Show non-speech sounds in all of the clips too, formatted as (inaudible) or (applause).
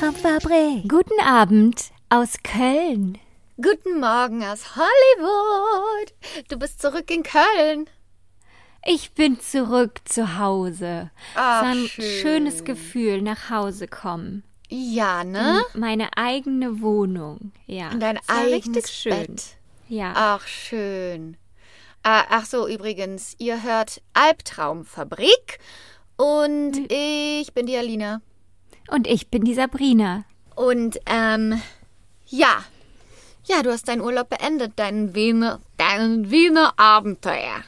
Albtraumfabrik. Guten Abend aus Köln. Guten Morgen aus Hollywood. Du bist zurück in Köln. Ich bin zurück zu Hause. Ach, so ein schön. schönes Gefühl, nach Hause kommen. Ja, ne? In meine eigene Wohnung. Ja. In dein Es war eigenes schön. Bett. Ja. Ach, schön. Ah, ach so, übrigens, ihr hört Albtraumfabrik und Hm. ich bin die Alina. Und ich bin die Sabrina. Und, ähm, ja. Ja, du hast deinen Urlaub beendet, deinen Wiener, deinen Wiener Abenteuer.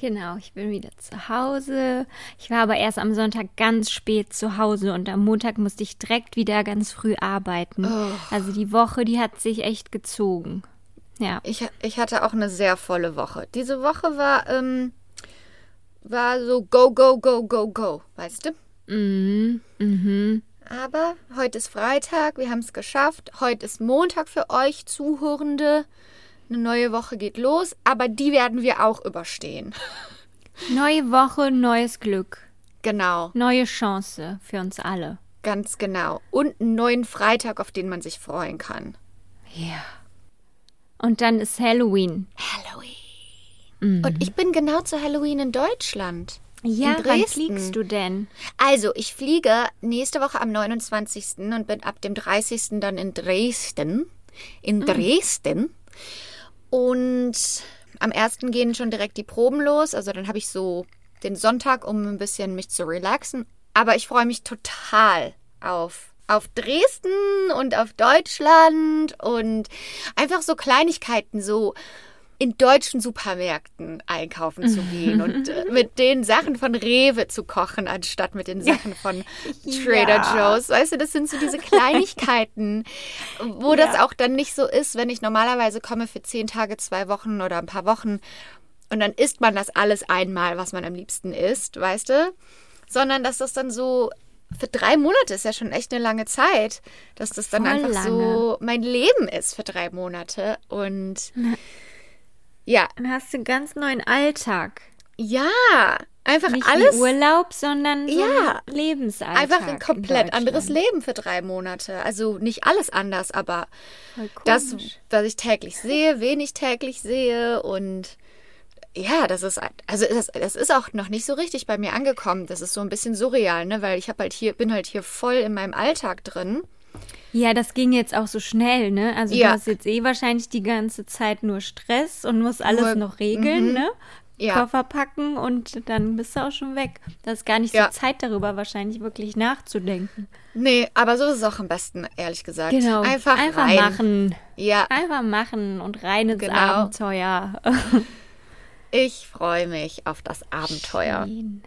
Genau, ich bin wieder zu Hause. Ich war aber erst am Sonntag ganz spät zu Hause und am Montag musste ich direkt wieder ganz früh arbeiten. Also die Woche, die hat sich echt gezogen. Ja. Ich, ich hatte auch eine sehr volle Woche. Diese Woche war, ähm, war so go, go, go, go, go, weißt du? Mhm. Mhm. Aber heute ist Freitag, wir haben es geschafft. Heute ist Montag für euch Zuhörende. Eine neue Woche geht los, aber die werden wir auch überstehen. (laughs) Neue Woche, neues Glück. Genau, Neue Chance für uns alle. ganz genau. Und einen neuen Freitag, auf den man sich freuen kann. Ja. Und dann ist Halloween. Halloween. Und ich bin genau zu Halloween in Deutschland. Ja, in wann fliegst du denn? Also, ich fliege nächste Woche am 29. und bin ab dem 30. dann in Dresden. In Dresden. Und am 1. gehen schon direkt die Proben los. Also dann habe ich so den Sonntag, um ein bisschen mich zu relaxen. Aber ich freue mich total auf, auf Dresden und auf Deutschland und einfach so Kleinigkeiten, so in deutschen Supermärkten einkaufen zu gehen und (laughs) äh, mit den Sachen von Rewe zu kochen, anstatt mit den Sachen von (laughs) Trader Joe's. Weißt du, das sind so diese (laughs) Kleinigkeiten, wo das auch dann nicht so ist, wenn ich normalerweise komme für zehn Tage, zwei Wochen oder ein paar Wochen und dann isst man das alles einmal, was man am liebsten isst, weißt du? Sondern dass das dann so für drei Monate ist ja schon echt eine lange Zeit, dass das dann Voll einfach so mein Leben ist für drei Monate und ja, Dann hast du einen ganz neuen Alltag. ja, einfach Nicht alles wie Urlaub, sondern so Ja. ein Lebensalltag. einfach ein in komplett anderes. Leben für drei Monate. Also nicht alles anders, aber das, was ich täglich sehe, wen ich täglich sehe und ja, das ist also das, das ist auch noch nicht so richtig bei mir angekommen. Das ist so ein bisschen surreal, ne, weil ich habe halt hier bin halt hier voll in meinem Alltag drin. Ja, das ging jetzt auch so schnell, ne? Also Ja. du hast jetzt eh wahrscheinlich die ganze Zeit nur Stress und musst alles Nur- noch regeln, ne? Ja. Koffer packen und dann bist du auch schon weg. Da ist gar nicht Ja. so Zeit darüber wahrscheinlich wirklich nachzudenken. Nee, aber so ist es auch am besten, ehrlich gesagt. Genau. Einfach, Einfach rein. machen. Ja, Einfach machen und rein ins Genau. Abenteuer. (laughs) ich freue mich auf das Abenteuer. Schön.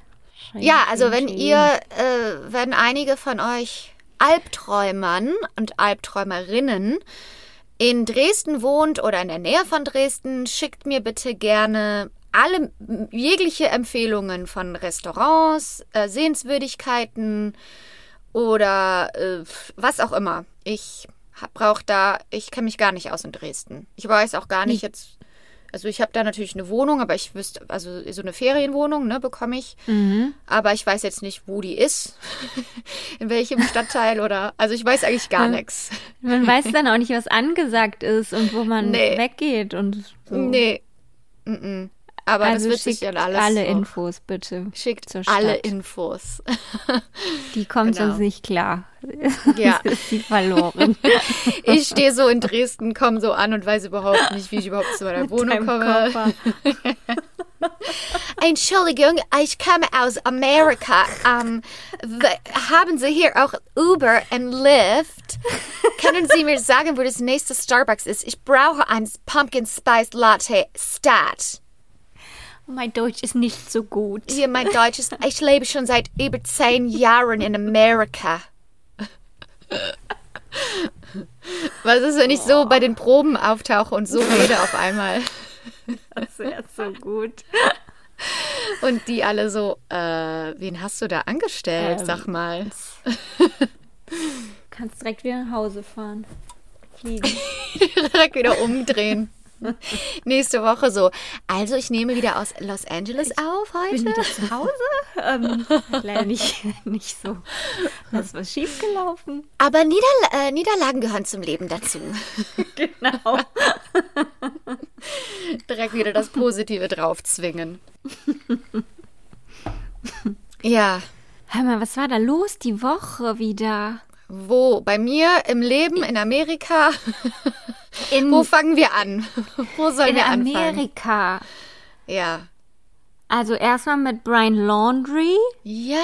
Schön, Ja, also schön, wenn ihr, äh, wenn einige von euch Albträumern und Albträumerinnen in Dresden wohnt oder in der Nähe von Dresden, schickt mir bitte gerne alle jegliche Empfehlungen von Restaurants, äh, Sehenswürdigkeiten oder äh, was auch immer. Ich brauche da, ich kenne mich gar nicht aus in Dresden. Ich weiß auch gar nicht jetzt, also ich habe da natürlich eine Wohnung, aber ich wüsste, also so eine Ferienwohnung, ne, bekomme ich. Mhm. Aber ich weiß jetzt nicht, wo die ist, (laughs) in welchem Stadtteil oder, also ich weiß eigentlich gar nichts. (laughs) Man weiß dann auch nicht, was angesagt ist und wo man Nee. weggeht und so. Nee. Mm-mm. Aber also das wird sich dann alles. alle so. Infos bitte. Schickt zur alle Stadt. Infos. (laughs) Die kommt Genau. sonst nicht klar. (laughs) Ja. Ist sie verloren. (laughs) Ich stehe so in Dresden, komme so an und weiß überhaupt nicht, wie ich überhaupt zu meiner Wohnung komme. Entschuldigung, ich komme aus Amerika. Ähm, w- haben Sie hier auch Uber und Lyft? Können Sie mir sagen, wo das nächste Starbucks ist? Ich brauche ein Pumpkin Spice Latte Stat. Mein Deutsch ist nicht so gut. Hier, mein Deutsch ist, ich lebe schon seit über zehn Jahren in Amerika. Was ist, wenn ich so bei den Proben auftauche und so rede auf einmal? Das wäre so gut. Und die alle so, äh, wen hast du da angestellt? Ähm. Sag mal. Kannst direkt wieder nach Hause fahren. Fliegen. (laughs) Direkt wieder umdrehen. (laughs) Nächste Woche so. Also, ich nehme wieder aus Los Angeles auf Bin heute. wieder zu Hause? ähm, (laughs) leider nicht, nicht so. Da ist was schiefgelaufen. Aber Niederla äh, Niederlagen gehören zum Leben dazu. (laughs) Genau. Direkt wieder das Positive draufzwingen. ja. Hör mal, was war da los die Woche wieder? Wo? Bei mir im Leben in Amerika? In, Wo fangen wir an? (laughs) Wo sollen in wir anfangen? Amerika. Ja. Also erstmal mit Brian Laundry. Ja.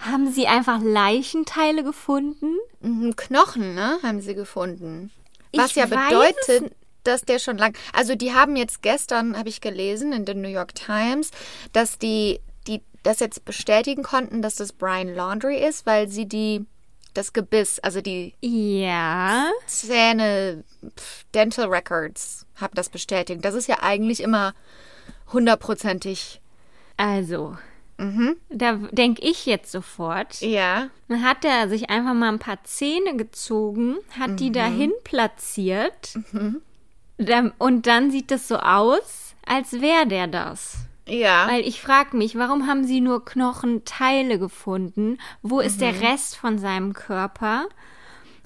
Haben sie einfach Leichenteile gefunden? Mhm, Knochen, ne? Haben sie gefunden. Ich Was ja weiß bedeutet, dass der schon lang. Also die haben jetzt gestern, habe ich gelesen in der New York Times, dass die, die das jetzt bestätigen konnten, dass das Brian Laundry ist, weil sie die das Gebiss, also die Ja. Zähne, Dental Records, haben das bestätigt. Das ist ja eigentlich immer hundertprozentig. Also, da denke ich jetzt sofort. Ja. Dann hat er sich einfach mal ein paar Zähne gezogen, hat die dahin platziert. Dann- Und dann sieht es so aus, als wäre der das. Ja. Weil ich frage mich, warum haben sie nur Knochenteile gefunden? Wo ist der Rest von seinem Körper?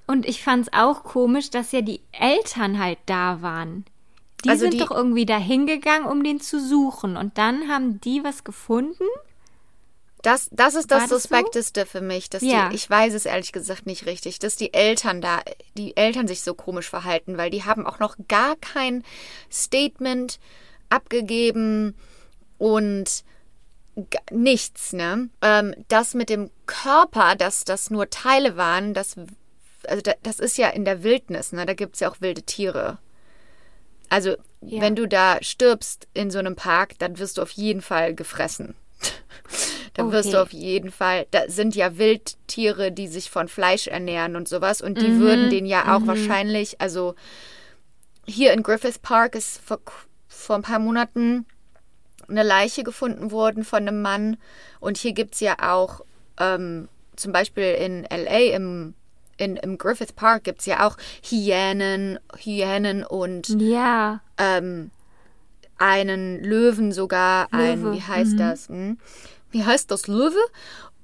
Und ich fand es auch komisch, dass ja die Eltern halt da waren. Die Also sind die- doch irgendwie da hingegangen, um den zu suchen. Und dann haben die was gefunden? Das, das ist das das so? Suspekteste für mich. Dass Ja. die, ich weiß es ehrlich gesagt nicht richtig, dass die Eltern da, die Eltern sich so komisch verhalten, weil die haben auch noch gar kein Statement abgegeben und nichts, ne? Ähm, das mit dem Körper, dass das nur Teile waren, das, also da, das ist ja in der Wildnis, ne? Da gibt es ja auch wilde Tiere. Also, Ja. wenn du da stirbst in so einem Park, dann wirst du auf jeden Fall gefressen. (laughs) dann wirst Okay. du auf jeden Fall, da sind ja Wildtiere, die sich von Fleisch ernähren und sowas und die würden den ja auch wahrscheinlich, also hier in Griffith Park ist vor, vor ein paar Monaten eine Leiche gefunden worden von einem Mann. Und hier gibt es ja auch ähm, zum Beispiel in LA im, in, im Griffith Park gibt es ja auch Hyänen, Hyänen und Ja. ähm, einen Löwen sogar. Ein, Löwe, wie heißt das? Hm? Wie heißt das? Löwe?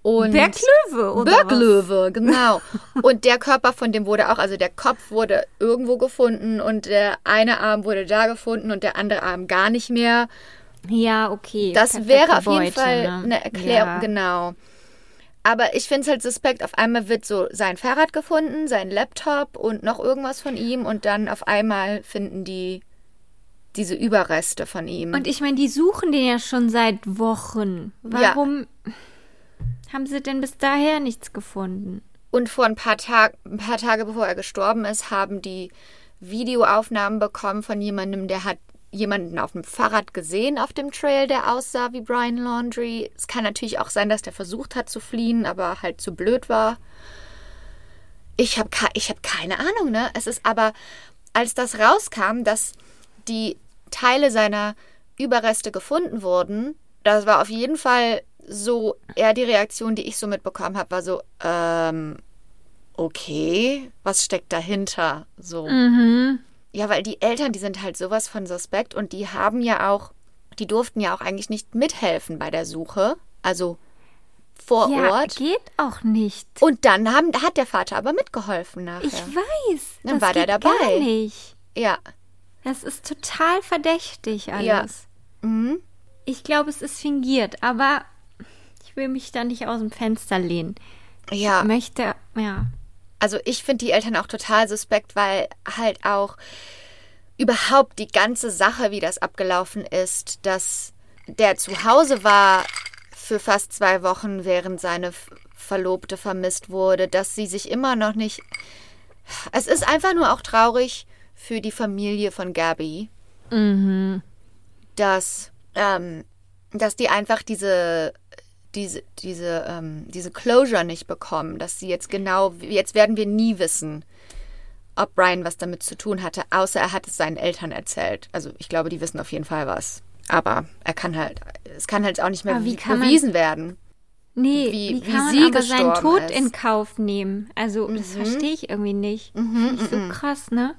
Und Berglöwe, oder? was? Berglöwe, genau. Und der Körper von dem wurde auch, also der Kopf wurde irgendwo gefunden und der eine Arm wurde da gefunden und der andere Arm gar nicht mehr. Ja, okay. Das Perfekte wäre auf jeden Beute, Fall ne? eine Erklärung, Ja. genau. Aber ich finde es halt suspekt. Auf einmal wird so sein Fahrrad gefunden, sein Laptop und noch irgendwas von ihm und dann auf einmal finden die diese Überreste von ihm. Und ich meine, die suchen den ja schon seit Wochen. Ja. Warum haben sie denn bis daher nichts gefunden? Und vor ein paar, Tag, ein paar Tage bevor er gestorben ist, haben die Videoaufnahmen bekommen von jemandem, der hat jemanden auf dem Fahrrad gesehen auf dem Trail, der aussah wie Brian Laundry. Es kann natürlich auch sein, dass der versucht hat zu fliehen, aber halt zu blöd war. Ich habe ich hab keine Ahnung, ne? Es ist aber, als das rauskam, dass die Teile seiner Überreste gefunden wurden, das war auf jeden Fall so eher die Reaktion, die ich so mitbekommen habe, war so, ähm, okay, was steckt dahinter? So. Ja, weil die Eltern, die sind halt sowas von suspekt und die haben ja auch, die durften ja auch eigentlich nicht mithelfen bei der Suche, also vor ja, Ort. geht auch nicht. Und dann haben, hat der Vater aber mitgeholfen nachher. Ich weiß. Dann war der dabei. Gar nicht. ja. Das ist total verdächtig alles. Ja. Mhm. Ich glaube, es ist fingiert, aber ich will mich da nicht aus dem Fenster lehnen. Ja. Ich möchte, ja. Also ich finde die Eltern auch total suspekt, weil halt auch überhaupt die ganze Sache, wie das abgelaufen ist, dass der zu Hause war für fast zwei Wochen, während seine Verlobte vermisst wurde, dass sie sich immer noch nicht. Es ist einfach nur auch traurig für die Familie von Gabby, dass, ähm, dass die einfach diese diese, diese, ähm, diese Closure nicht bekommen, dass sie jetzt genau, jetzt werden wir nie wissen, ob Brian was damit zu tun hatte, außer er hat es seinen Eltern erzählt. Also ich glaube, die wissen auf jeden Fall was. Aber er kann halt, es kann halt auch nicht mehr wie wie kann man- bewiesen werden. Nee, Wie- wie, wie kann sie man aber seinen Tod ist. in Kauf nehmen? Also, das verstehe ich irgendwie nicht. Mhm, Nicht so krass, ne?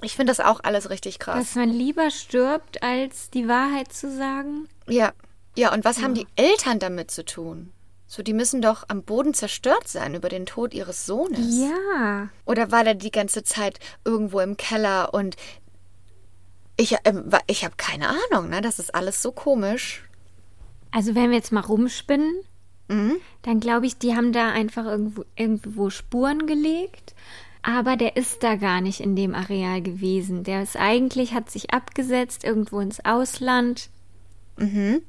Ich finde das auch alles richtig krass. Dass man lieber stirbt, als die Wahrheit zu sagen. Ja. Ja, und was haben die Eltern damit zu tun? So, die müssen doch am Boden zerstört sein über den Tod ihres Sohnes. Ja. Oder war der die ganze Zeit irgendwo im Keller und ich, wa- ich habe keine Ahnung, ne? Das ist alles so komisch. Also, wenn wir jetzt mal rumspinnen, Mhm. dann glaube ich, die haben da einfach irgendwo, irgendwo Spuren gelegt. Aber der ist da gar nicht in dem Areal gewesen. Der ist eigentlich, hat sich abgesetzt irgendwo ins Ausland Mhm.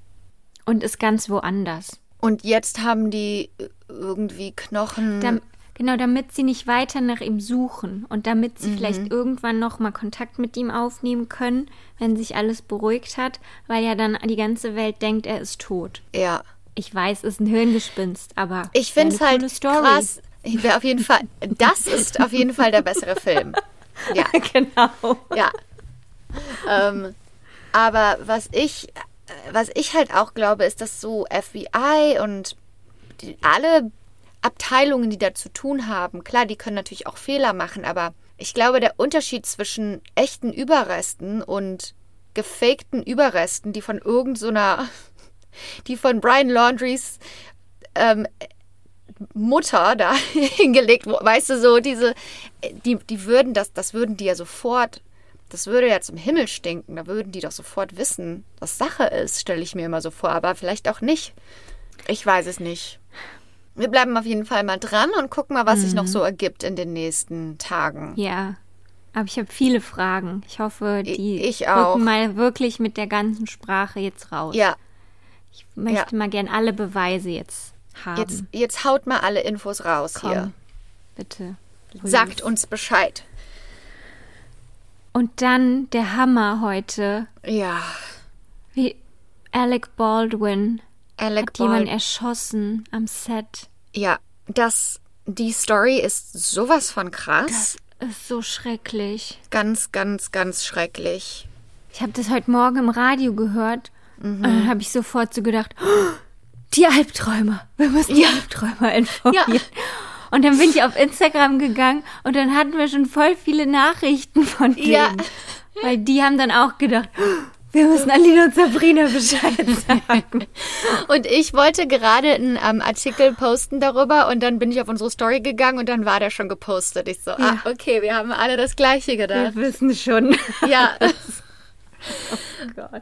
Und ist ganz woanders. Und jetzt haben die äh, irgendwie Knochen. Dam genau, damit sie nicht weiter nach ihm suchen und damit sie Mhm. vielleicht irgendwann noch mal Kontakt mit ihm aufnehmen können, wenn sich alles beruhigt hat, weil ja dann die ganze Welt denkt, er ist tot. ja. Ich weiß, es ist ein Hirngespinst, aber Ich finde es halt Story. krass. Wäre auf jeden Fall. Das ist auf jeden Fall der bessere Film. (laughs) Ja. genau. Ja. ähm, aber was ich, was ich halt auch glaube, ist, dass so FBI und die, alle Abteilungen, die da zu tun haben, klar, die können natürlich auch Fehler machen, aber ich glaube, der Unterschied zwischen echten Überresten und gefakten Überresten, die von irgend so (laughs) die von Brian Laundries ähm, Mutter da (laughs) hingelegt, weißt du, so diese, die, die würden das, das würden die ja sofort, das würde ja zum Himmel stinken, da würden die doch sofort wissen, was Sache ist, stelle ich mir immer so vor, aber vielleicht auch nicht. Ich weiß es nicht. Wir bleiben auf jeden Fall mal dran und gucken mal, was sich noch so ergibt in den nächsten Tagen. Ja. Aber ich habe viele Fragen. Ich hoffe, die Ich auch. rücken mal wirklich mit der ganzen Sprache jetzt raus. Ja, Ich möchte mal gern alle Beweise jetzt haben. jetzt, jetzt haut mal alle Infos raus Komm, hier. bitte. Sagt uns Bescheid. Und dann der Hammer heute, Ja, wie Alec Baldwin Alec hat jemanden Baldwin. erschossen am Set. Ja, das, die Story ist sowas von krass. Ist so schrecklich. Ganz, ganz, ganz schrecklich. Ich habe das heute Morgen im Radio gehört Mhm. und dann habe ich sofort so gedacht, "Oh, die Albträumer. Wir müssen die Albträumer informieren. Ja. Und dann bin ich auf Instagram gegangen und dann hatten wir schon voll viele Nachrichten von denen. Ja. Weil die haben dann auch gedacht, "Oh, wir müssen Alina und Sabrina Bescheid sagen. (laughs) Und ich wollte gerade einen ähm, Artikel posten darüber und dann bin ich auf unsere Story gegangen und dann war der schon gepostet. Ich so, ah, okay, wir haben alle das Gleiche Wir gedacht. wissen schon. (laughs) Ja, (laughs) Oh Gott.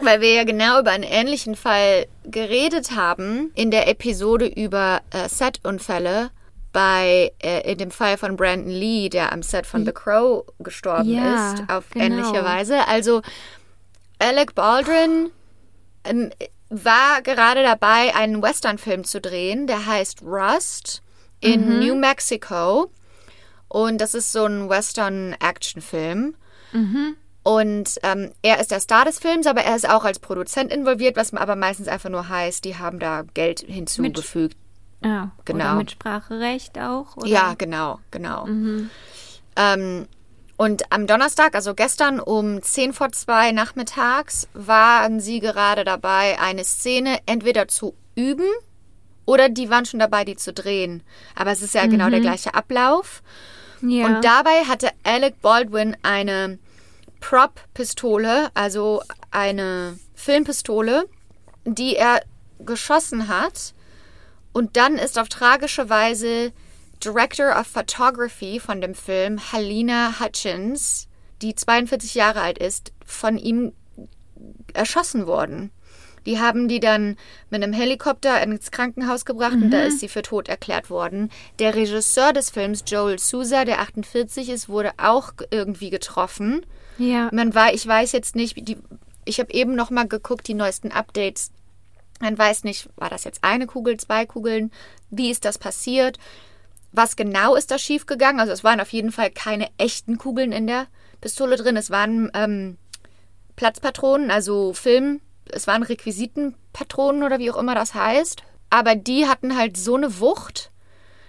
weil wir ja genau über einen ähnlichen Fall geredet haben in der Episode über äh, Setunfälle bei äh, in dem Fall von Brandon Lee, der am Set von The Crow gestorben Ja, ist, auf genau. ähnliche Weise. Also Alec Baldwin ähm, war gerade dabei, einen Western-Film zu drehen, der heißt Rust in New Mexico. Und das ist so ein Western-Action-Film. Und ähm, er ist der Star des Films, aber er ist auch als Produzent involviert, was aber meistens einfach nur heißt, die haben da Geld hinzugefügt. Ja, Genau. Oder mit Spracherecht auch? Oder? Ja, genau, genau. Ähm, und am Donnerstag, also gestern um 10 vor 2 nachmittags, waren sie gerade dabei, eine Szene entweder zu üben oder die waren schon dabei, die zu drehen. Aber es ist ja genau der gleiche Ablauf. ja. Und dabei hatte Alec Baldwin eine Prop-Pistole, also eine Filmpistole, die er geschossen hat. Und dann ist auf tragische Weise Director of Photography von dem Film, Halina Hutchins, die 42 Jahre alt ist, von ihm erschossen worden. Die haben die dann mit einem Helikopter ins Krankenhaus gebracht und da ist sie für tot erklärt worden. Der Regisseur des Films, Joel Sousa, der 48 ist, wurde auch irgendwie getroffen. ja. Man war, ich weiß jetzt nicht, die, ich habe eben noch mal geguckt, die neuesten Updates. Man weiß nicht, war das jetzt eine Kugel, zwei Kugeln? Wie ist das passiert? Was genau ist da schiefgegangen? Also es waren auf jeden Fall keine echten Kugeln in der Pistole drin. Es waren ähm, Platzpatronen, also Film, es waren Requisitenpatronen oder wie auch immer das heißt. Aber die hatten halt so eine Wucht,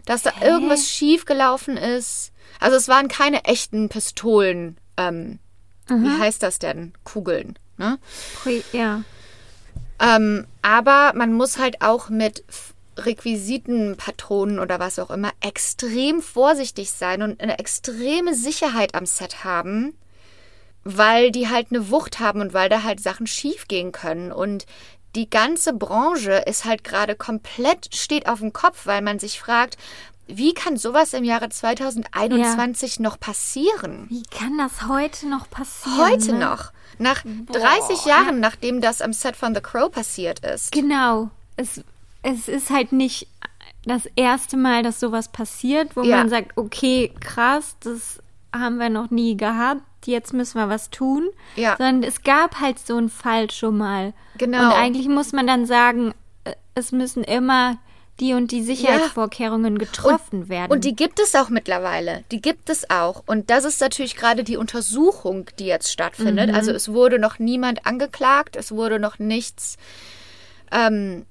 dass da irgendwas schief gelaufen ist. Also es waren keine echten Pistolen. Ähm, Wie heißt das denn? Kugeln. Ne? Ja. Ähm, aber man muss halt auch mit Requisiten, Patronen oder was auch immer extrem vorsichtig sein und eine extreme Sicherheit am Set haben, weil die halt eine Wucht haben und weil da halt Sachen schief gehen können. Und die ganze Branche ist halt gerade komplett steht auf dem Kopf, weil man sich fragt, wie kann sowas im Jahre 2021 noch passieren? Wie kann das heute noch passieren? Heute ne? noch. Nach 30 Jahren, nachdem das am Set von The Crow passiert ist. Genau. Es, es ist halt nicht das erste Mal, dass sowas passiert, wo Ja. man sagt, okay, krass, das haben wir noch nie gehabt, jetzt müssen wir was tun. Ja. Sondern es gab halt so einen Fall schon mal. Genau. Und eigentlich muss man dann sagen, äh, es müssen immer die und die Sicherheitsvorkehrungen getroffen werden. Und die gibt es auch mittlerweile. Die gibt es auch. Und das ist natürlich gerade die Untersuchung, die jetzt stattfindet. Also es wurde noch niemand angeklagt, es wurde noch nichts, ähm,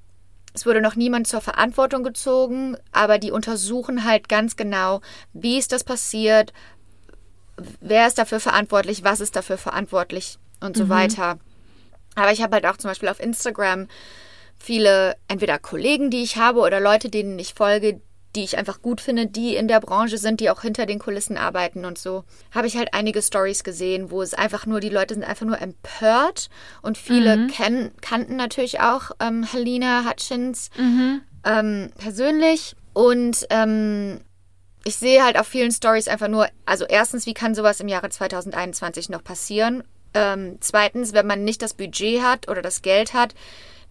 es wurde noch niemand zur Verantwortung gezogen, aber die untersuchen halt ganz genau, wie ist das passiert, wer ist dafür verantwortlich, was ist dafür verantwortlich und so weiter. Aber ich habe halt auch zum Beispiel auf Instagram viele entweder Kollegen, die ich habe oder Leute, denen ich folge, die ich einfach gut finde, die in der Branche sind, die auch hinter den Kulissen arbeiten und so, habe ich halt einige Stories gesehen, wo es einfach nur, die Leute sind einfach nur empört und viele kennen, kannten natürlich auch ähm, Helena Hutchins ähm, persönlich und ähm, ich sehe halt auf vielen Stories einfach nur, also erstens, wie kann sowas im Jahre 2021 noch passieren? Ähm, zweitens, wenn man nicht das Budget hat oder das Geld hat,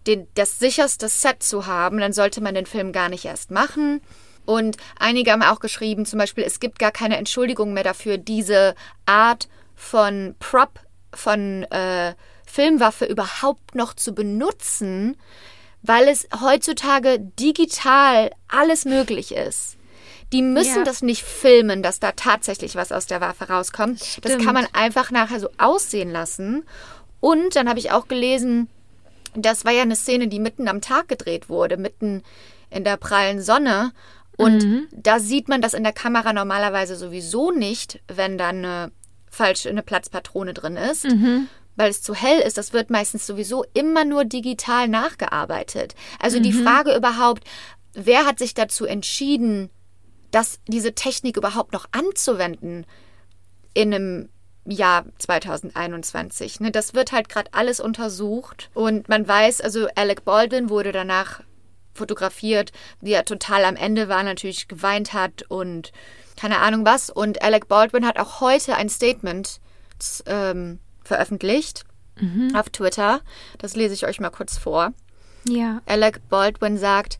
den, das sicherste Set zu haben, dann sollte man den Film gar nicht erst machen. Und einige haben auch geschrieben, zum Beispiel, es gibt gar keine Entschuldigung mehr dafür, diese Art von Prop, von äh, Filmwaffe überhaupt noch zu benutzen, weil es heutzutage digital alles möglich ist. Die müssen Ja. das nicht filmen, dass da tatsächlich was aus der Waffe rauskommt. Das Stimmt. kann man einfach nachher so aussehen lassen. Und dann habe ich auch gelesen, das war ja eine Szene, die mitten am Tag gedreht wurde, mitten in der prallen Sonne. Und da sieht man das in der Kamera normalerweise sowieso nicht, wenn da eine falsche eine Platzpatrone drin ist, weil es zu hell ist. Das wird meistens sowieso immer nur digital nachgearbeitet. Also die Frage überhaupt, wer hat sich dazu entschieden, dass diese Technik überhaupt noch anzuwenden in einem Jahr 2021. Ne, das wird halt gerade alles untersucht und man weiß, also Alec Baldwin wurde danach fotografiert, wie er total am Ende war, natürlich geweint hat und keine Ahnung was. Und Alec Baldwin hat auch heute ein Statement ähm, veröffentlicht auf Twitter. Das lese ich euch mal kurz vor. ja. Alec Baldwin sagt,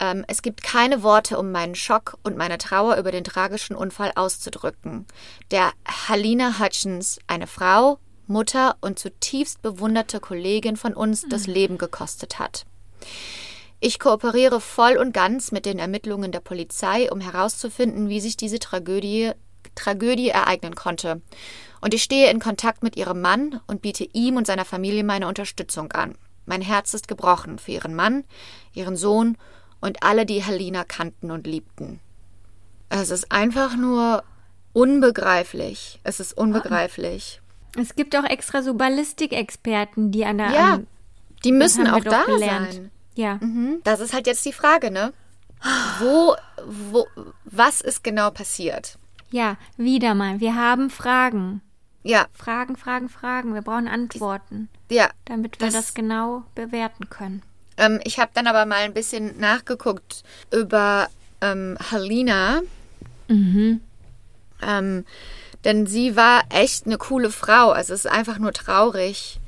ähm, es gibt keine Worte, um meinen Schock und meine Trauer über den tragischen Unfall auszudrücken, der Halina Hutchins, eine Frau, Mutter und zutiefst bewunderte Kollegin von uns, das Leben gekostet hat. Ich kooperiere voll und ganz mit den Ermittlungen der Polizei, um herauszufinden, wie sich diese Tragödie, Tragödie ereignen konnte. Und ich stehe in Kontakt mit ihrem Mann und biete ihm und seiner Familie meine Unterstützung an. Mein Herz ist gebrochen für ihren Mann, ihren Sohn und alle, die Helena kannten und liebten. Es ist einfach nur unbegreiflich. Es ist unbegreiflich. Es gibt auch extra so Ballistikexperten, die an der. Ja, an, die müssen auch da gelernt. sein. Ja. Mhm. Das ist halt jetzt die Frage, ne? Wo, wo, was ist genau passiert? Ja, wieder mal. Wir haben Fragen. Ja, Fragen, Fragen, Fragen. Wir brauchen Antworten, ja. damit wir Das- das, genau bewerten können. Ähm, ich habe dann aber mal ein bisschen nachgeguckt über ähm, Helena. Ähm, denn sie war echt eine coole Frau. Also es ist einfach nur traurig.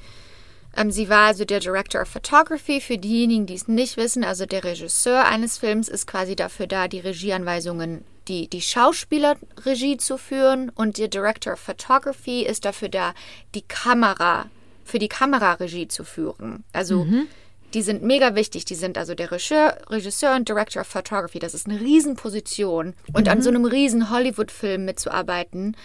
Ähm, sie war also der Director of Photography. Für diejenigen, die es nicht wissen, also der Regisseur eines Films ist quasi dafür da, die Regieanweisungen, die, die Schauspielerregie zu führen. Und der Director of Photography ist dafür da, die Kamera, für die Kameraregie zu führen. Also die sind mega wichtig. Die sind also der Regisseur, Regisseur und Director of Photography. Das ist eine Riesenposition. Und an so einem riesen Hollywood-Film mitzuarbeiten,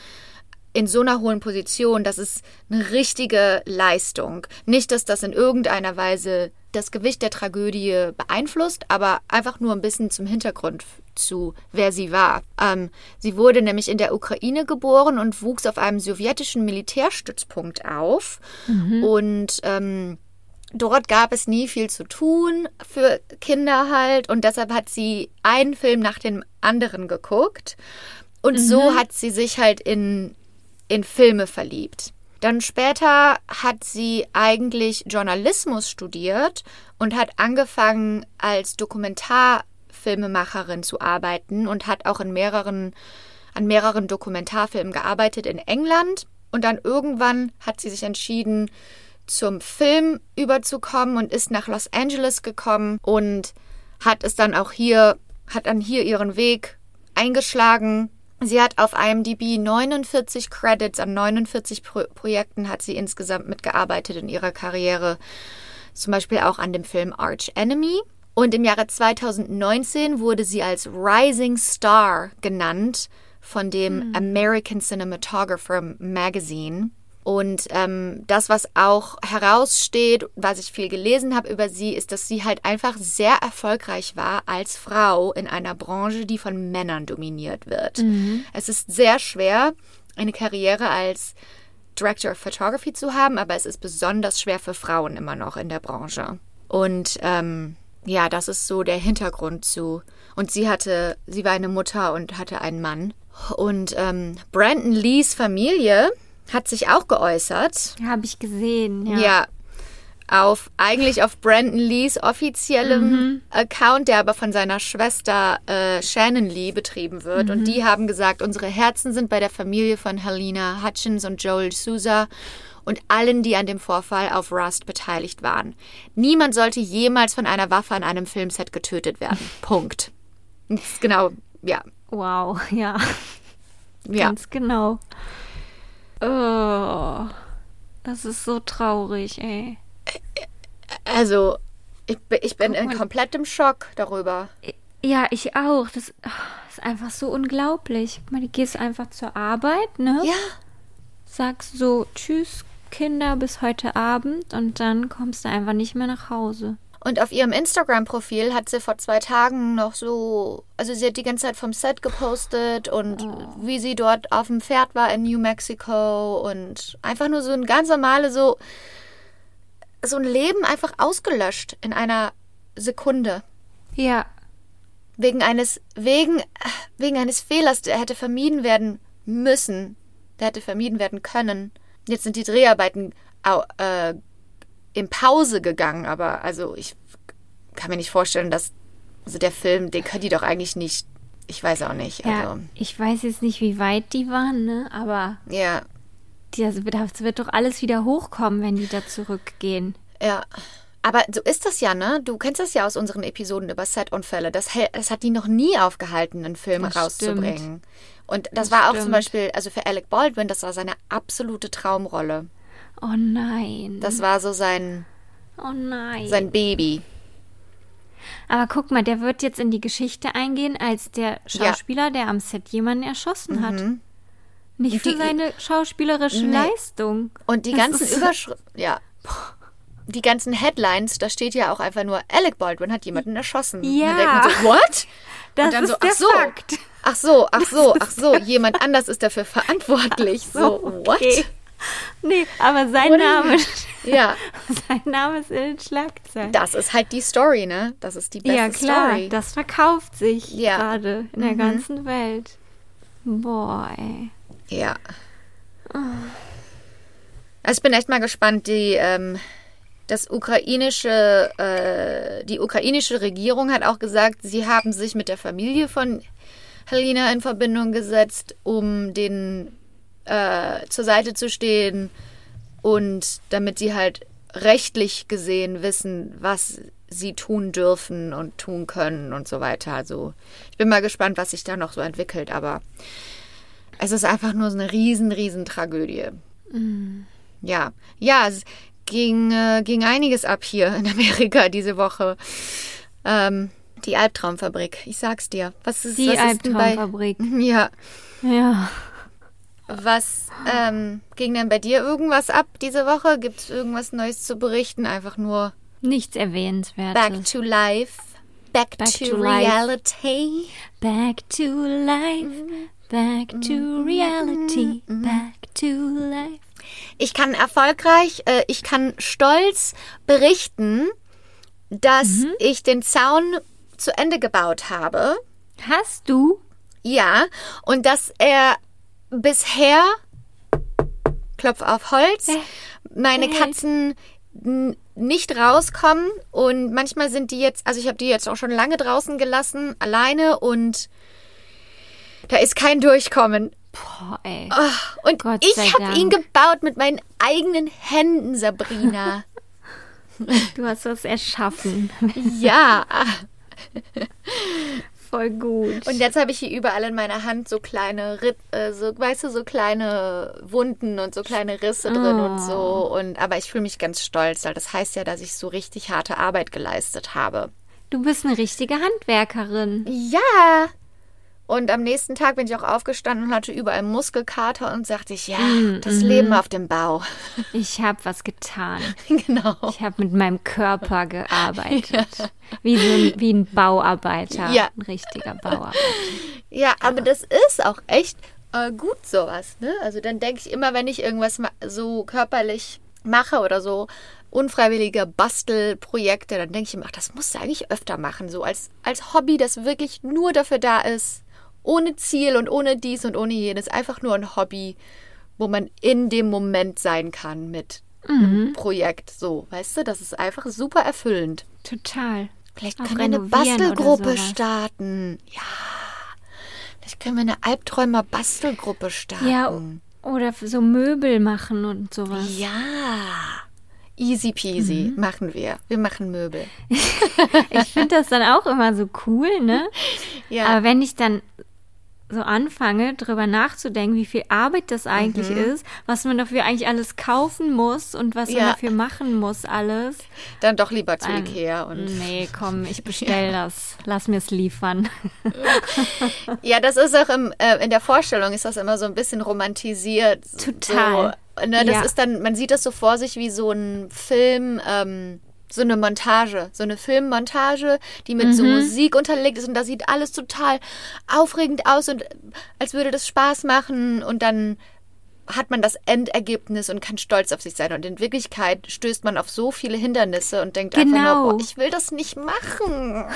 in so einer hohen Position, das ist eine richtige Leistung. Nicht, dass das in irgendeiner Weise das Gewicht der Tragödie beeinflusst, aber einfach nur ein bisschen zum Hintergrund zu, wer sie war. Ähm, sie wurde nämlich in der Ukraine geboren und wuchs auf einem sowjetischen Militärstützpunkt auf. Und ähm, dort gab es nie viel zu tun für Kinder halt. Und deshalb hat sie einen Film nach dem anderen geguckt. Und so hat sie sich halt in, in Filme verliebt. Dann später hat sie eigentlich Journalismus studiert und hat angefangen als Dokumentarfilmemacherin zu arbeiten und hat auch in mehreren, an mehreren Dokumentarfilmen gearbeitet in England. Und dann irgendwann hat sie sich entschieden, zum Film überzukommen und ist nach Los Angeles gekommen und hat es dann auch hier, hat dann hier ihren Weg eingeschlagen. Sie hat auf IMDb 49 Credits an 49 Pro Projekten hat sie insgesamt mitgearbeitet in ihrer Karriere. Zum Beispiel auch an dem Film Arch Enemy. Und im Jahre 2019 wurde sie als Rising Star genannt von dem American Cinematographer Magazine. Und ähm, das, was auch heraussteht, was ich viel gelesen habe über sie, ist, dass sie halt einfach sehr erfolgreich war als Frau in einer Branche, die von Männern dominiert wird. Es ist sehr schwer, eine Karriere als Director of Photography zu haben, aber es ist besonders schwer für Frauen immer noch in der Branche. Und ähm, ja, das ist so der Hintergrund zu. Und sie hatte, sie war eine Mutter und hatte einen Mann. Und ähm, Brandon Lees Familie hat sich auch geäußert. Habe ich gesehen, ja. Ja. Auf, eigentlich auf Brandon Lees offiziellem Account, der aber von seiner Schwester äh, Shannon Lee betrieben wird. Und die haben gesagt, unsere Herzen sind bei der Familie von Helena Hutchins und Joel Sousa und allen, die an dem Vorfall auf Rust beteiligt waren. Niemand sollte jemals von einer Waffe an einem Filmset getötet werden. (laughs) Punkt. Genau, ja. Wow, (laughs) ja. Ja. Ganz genau. Oh, das ist so traurig, ey. Also, ich, bin- ich bin Guck in mal. komplettem Schock darüber. Ja, ich auch. Das ah, ist einfach so unglaublich. Guck mal, du gehst einfach zur Arbeit, ne? Ja. Sagst so, tschüss, Kinder, bis heute Abend und dann kommst du einfach nicht mehr nach Hause. Und auf ihrem Instagram-Profil hat sie vor zwei Tagen noch so, also sie hat die ganze Zeit vom Set gepostet und wie sie dort auf dem Pferd war in New Mexico und einfach nur so ein ganz normale, so, so ein Leben einfach ausgelöscht in einer Sekunde. Ja, Wegen eines, wegen, wegen eines Fehlers, der hätte vermieden werden müssen. Der hätte vermieden werden können. Jetzt sind die Dreharbeiten au, äh, in Pause gegangen, aber also ich kann mir nicht vorstellen, dass also der Film, den können die doch eigentlich nicht. Ich weiß auch nicht. ja. Also, Ich weiß jetzt nicht, wie weit die waren, ne? Aber ja, das wird, doch alles wieder hochkommen, wenn die da zurückgehen. ja. Aber so ist das ja, ne? Du kennst das ja aus unseren Episoden über Set-Unfälle. Das, das hat die noch nie aufgehalten, einen Film Das rauszubringen. Und das, Das war auch zum stimmt. Beispiel, also für Alec Baldwin, das war seine absolute Traumrolle. Oh nein. Das war so sein, oh nein. sein Baby. Aber guck mal, der wird jetzt in die Geschichte eingehen als der Schauspieler, der am Set jemanden erschossen hat. Nicht für Die- seine schauspielerische Nee. Leistung. Und die Das ganzen Überschriften, ja. Die ganzen Headlines, da steht ja auch einfach nur, Alec Baldwin hat jemanden erschossen. Ja. Und dann denkt man so, what? Das Und dann ist so, der ach so, Fakt. ach so, ach so, ach so, jemand anders ist dafür verantwortlich. So, what? (laughs) Nee, aber sein What? Name, (laughs) Ja, (laughs) sein Name ist in den Schlagzeilen. das ist halt die Story, ne? Das ist die beste ja, klar, Story. das verkauft sich Ja. Mhm. gerade in der ganzen Welt. Boah, ey. Ja. Also ich bin echt mal gespannt. Die, ähm, das ukrainische, äh, die ukrainische Regierung hat auch gesagt, sie haben sich mit der Familie von Helena in Verbindung gesetzt, um den äh, zur Seite zu stehen und damit sie halt rechtlich gesehen wissen, was sie tun dürfen und tun können und so weiter. Also ich bin mal gespannt, was sich da noch so entwickelt, aber es ist einfach nur so eine riesen, riesen Tragödie. Ja, ja, es ging, äh, ging einiges ab hier in Amerika diese Woche. Ähm, die Albtraumfabrik, ich sag's dir. Was ist, Die was ist denn bei, Albtraumfabrik. (laughs) Ja, Ja. Was ähm, ging denn bei dir irgendwas ab diese Woche? Gibt's irgendwas Neues zu berichten? Einfach nur Nichts back Erwähnenswertes. to life. Back, Back to, to life. reality. Back to life, back to reality, back to life. Ich kann erfolgreich, äh, ich kann stolz berichten, dass ich den Zaun zu Ende gebaut habe. Hast du? Ja, und dass er bisher, Klopf auf Holz, meine Hey. Katzen nicht rauskommen und manchmal sind die jetzt, also ich habe die jetzt auch schon lange draußen gelassen, alleine und da ist kein Durchkommen. Boah, ey. Und Gott ich habe ihn gebaut mit meinen eigenen Händen, Sabrina. (laughs) Du hast was erschaffen. ja. (laughs) Voll gut. Und jetzt habe ich hier überall in meiner Hand so kleine, Ritt, äh, so, weißt du, so kleine Wunden und so kleine Risse drin und so. Und, aber ich fühle mich ganz stolz, weil das heißt ja, dass ich so richtig harte Arbeit geleistet habe. du bist eine richtige Handwerkerin. Ja. Und am nächsten Tag bin ich auch aufgestanden und hatte überall Muskelkater und sagte ich, ja, das Leben auf dem Bau. (laughs) Ich habe was getan. genau. Ich habe mit meinem Körper gearbeitet. (laughs) Wie, so ein, wie ein Bauarbeiter. Ja. Ein richtiger Bauarbeiter. Ja, aber das ist auch echt äh, gut sowas. Ne? Also dann denke ich immer, wenn ich irgendwas so körperlich mache oder so unfreiwillige Bastelprojekte, dann denke ich immer, ach, das musst du eigentlich öfter machen. So als, als Hobby, das wirklich nur dafür da ist, ohne Ziel und ohne dies und ohne jenes. Einfach nur ein Hobby, wo man in dem Moment sein kann mit einem Projekt. So, weißt du, das ist einfach super erfüllend. Total. Vielleicht Auch können wir eine Bastelgruppe starten. Ja. Vielleicht können wir eine Albträumer-Bastelgruppe starten. Ja, oder so Möbel machen und sowas. Ja. Easy peasy Mhm. machen wir. Wir machen Möbel. (laughs) Ich finde das dann auch immer so cool, ne? (laughs) Ja. Aber wenn ich dann so anfange, drüber nachzudenken, wie viel Arbeit das eigentlich Mhm. ist, was man dafür eigentlich alles kaufen muss und was Ja. man dafür machen muss, alles. Dann doch lieber zu dann- Ikea. Und Nee, (laughs) komm, ich bestell das. Lass mir es liefern. (laughs) ja, das ist auch im, äh, in der Vorstellung ist das immer so ein bisschen romantisiert. Total. So, ne, das Ja. ist dann, man sieht das so vor sich wie so ein Film, ähm, so eine Montage, so eine Filmmontage, die mit so Mhm. Musik unterlegt ist und da sieht alles total aufregend aus und als würde das Spaß machen und dann hat man das Endergebnis und kann stolz auf sich sein. Und in Wirklichkeit stößt man auf so viele Hindernisse und denkt einfach Genau. nur, boah, ich will das nicht machen. (laughs)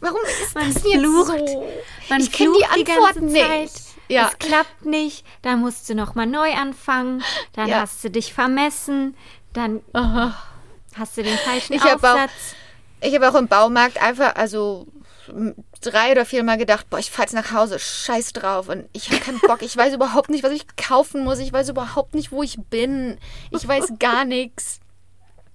Warum ist Man das jetzt flucht. so? Man ich kenne die die Antworten Zeit. nicht. Ja. Es klappt nicht, dann musst du nochmal neu anfangen, dann Ja. hast du dich vermessen, dann hast du den falschen Ich hab auch- Aufsatz. Ich habe auch im Baumarkt einfach, also drei oder vier Mal gedacht, boah, ich fahr jetzt nach Hause, scheiß drauf. Und ich habe keinen Bock, ich weiß überhaupt nicht, was ich kaufen muss. Ich weiß überhaupt nicht, wo ich bin. Ich weiß gar (laughs) nichts.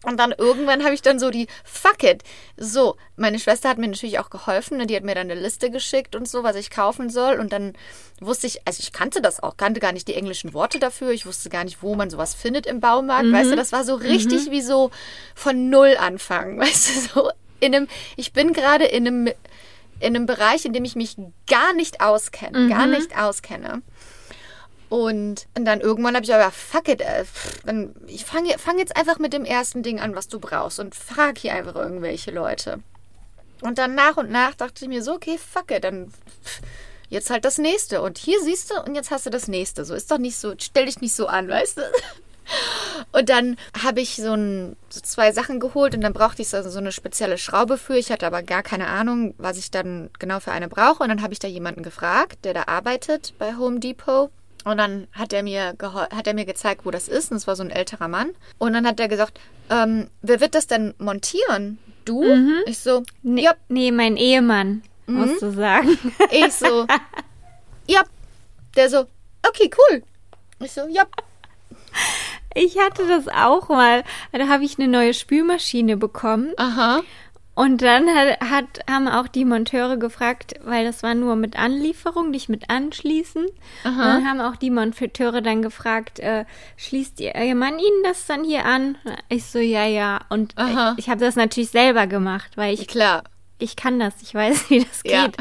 Und dann irgendwann habe ich dann so die Fuck it. So, meine Schwester hat mir natürlich auch geholfen. Ne? Die hat mir dann eine Liste geschickt und so, was ich kaufen soll. Und dann wusste ich, also ich kannte das auch, kannte gar nicht die englischen Worte dafür. Ich wusste gar nicht, wo man sowas findet im Baumarkt. Weißt du, das war so richtig wie so von Null anfangen. (laughs) Weißt du, so in einem, ich bin gerade in einem, in einem Bereich, in dem ich mich gar nicht auskenne, gar nicht auskenne. Und, und dann irgendwann habe ich aber, fuck it, äh, dann, ich fange fang jetzt einfach mit dem ersten Ding an, was du brauchst und frag hier einfach irgendwelche Leute. Und dann nach und nach dachte ich mir so, okay, fuck it, dann jetzt halt das nächste. Und hier siehst du und jetzt hast du das nächste. So ist doch nicht so, stell dich nicht so an, weißt du? (laughs) Und dann habe ich so, ein, so zwei Sachen geholt und dann brauchte ich so, so eine spezielle Schraube für. Ich hatte aber gar keine Ahnung, was ich dann genau für eine brauche. Und dann habe ich da jemanden gefragt, der da arbeitet bei Home Depot. Und dann hat er mir hat er mir gezeigt, wo das ist. Und es war so ein älterer Mann. Und dann hat er gesagt, ähm, wer wird das denn montieren? Du? Ich so, Nee, ja, nee, mein Ehemann, Mhm. musst du sagen. (laughs) ich so, ja. Der so, okay, cool. Ich so, ja. Ich hatte das auch mal. Da habe ich eine neue Spülmaschine bekommen. Aha. Und dann hat, hat, haben auch die Monteure gefragt, weil das war nur mit Anlieferung, nicht mit Anschließen. Und dann haben auch die Monteure dann gefragt, äh, schließt ihr, ihr Mann Ihnen das dann hier an? Ich so, ja, ja. Und Aha. ich habe das natürlich selber gemacht, weil ich, Klar. ich kann das, ich weiß, wie das Ja. geht.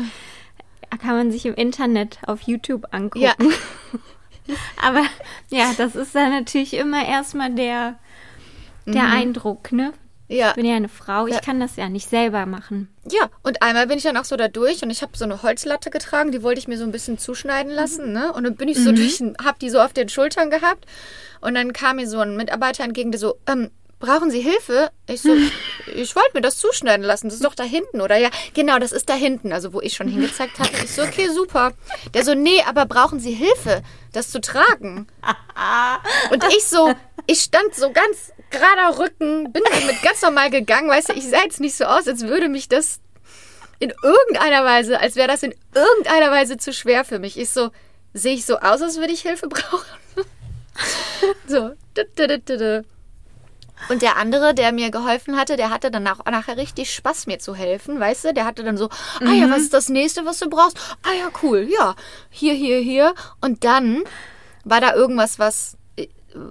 Da kann man sich im Internet auf YouTube angucken. Ja. (laughs) Aber ja, das ist dann natürlich immer erstmal der, der Mhm. Eindruck, ne? Ja. Ich bin ja eine Frau, ich Ja. kann das ja nicht selber machen. Ja, und einmal bin ich dann auch so da durch und ich habe so eine Holzlatte getragen, die wollte ich mir so ein bisschen zuschneiden lassen, ne? Und dann bin ich so durch, hab die so auf den Schultern gehabt und dann kam mir so ein Mitarbeiter entgegen, der so, ähm, brauchen Sie Hilfe? Ich so, (laughs) ich wollte mir das zuschneiden lassen, das ist doch da hinten, oder? Ja, genau, das ist da hinten, also wo ich schon hingezeigt hatte. Ich so, okay, super. Der so, nee, aber brauchen Sie Hilfe, das zu tragen? (laughs) Und ich so, ich stand so ganz gerader Rücken, bin damit ganz normal gegangen, weißt du, ich sah jetzt nicht so aus, als würde mich das in irgendeiner Weise, als wäre das in irgendeiner Weise zu schwer für mich. Ich so, sehe ich so aus, als würde ich Hilfe brauchen? (laughs) so. Und der andere, der mir geholfen hatte, der hatte dann auch nachher richtig Spaß, mir zu helfen, weißt du? Der hatte dann so, ah ja, was ist das nächste, was du brauchst? Ah ja, cool, ja, hier, hier, hier. Und dann war da irgendwas, was,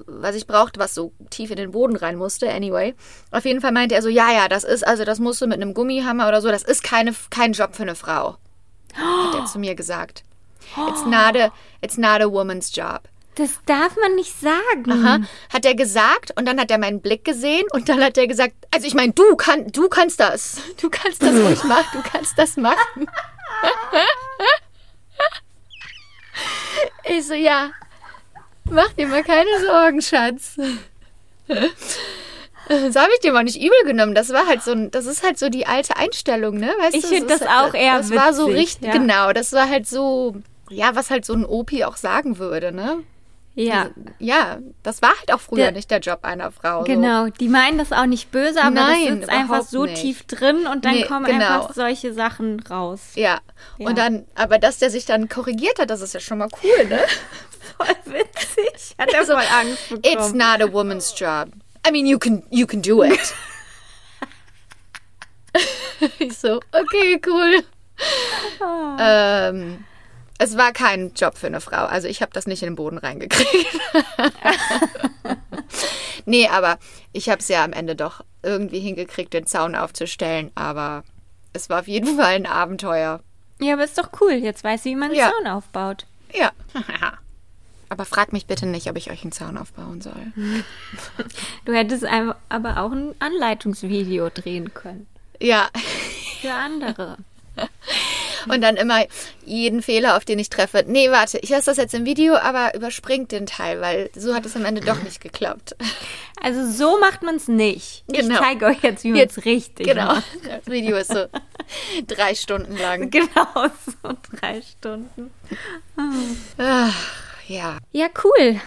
was ich brauchte, was so tief in den Boden rein musste, anyway. Auf jeden Fall meinte er so, ja, ja, das ist, also das musst du mit einem Gummihammer oder so, das ist keine, kein Job für eine Frau. Hat er zu mir gesagt. It's (gasps) not a, it's not a woman's job. Das darf man nicht sagen. Aha, hat er gesagt und dann hat er meinen Blick gesehen und dann hat er gesagt, also ich meine, du, kann, du kannst das. (laughs) Du kannst das ruhig (laughs) machen, du kannst das machen. (laughs) Ich so, ja, mach dir mal keine Sorgen, Schatz. Das habe ich dir mal nicht übel genommen. Das war halt so das ist halt so die alte Einstellung, ne? Weißt Ich du, find ist- das auch eher Das war so witzig, richtig, ja. genau, das war halt so, ja, was halt so ein Opi auch sagen würde, ne? Ja, Ja, das war halt auch früher Der- nicht der Job einer Frau. so. genau. Die meinen das auch nicht böse, aber Nein, das sitzt einfach so nicht. tief drin und dann Nee, kommen genau. einfach solche Sachen raus. Ja. Ja. Und dann, aber dass der sich dann korrigiert hat, das ist ja schon mal cool, ne? (laughs) Voll witzig. Hat er voll Angst bekommen. It's not a woman's job. I mean, you can, you can do it. (laughs) (laughs) ich so, okay, cool. Ähm, es war kein Job für eine Frau. Also ich habe das nicht in den Boden reingekriegt. (laughs) nee, aber ich habe es ja am Ende doch irgendwie hingekriegt, den Zaun aufzustellen. Aber es war auf jeden Fall ein Abenteuer. Ja, aber ist doch cool. Jetzt weiß sie, wie man einen Ja. Zaun aufbaut. Ja. (laughs) Aber frag mich bitte nicht, ob ich euch einen Zaun aufbauen soll. Du hättest aber auch ein Anleitungsvideo drehen können. Ja. Für andere. (laughs) Und dann immer jeden Fehler, auf den ich treffe. Nee, warte, ich lasse das jetzt im Video, aber überspringt den Teil, weil so hat es am Ende doch nicht geklappt. Also so macht man es nicht. Genau. Ich zeige euch jetzt, wie man es richtig Genau. macht. Das Video ist so (laughs) drei Stunden lang. Genau, (laughs) so drei Stunden. Ach, ja. Ja, cool.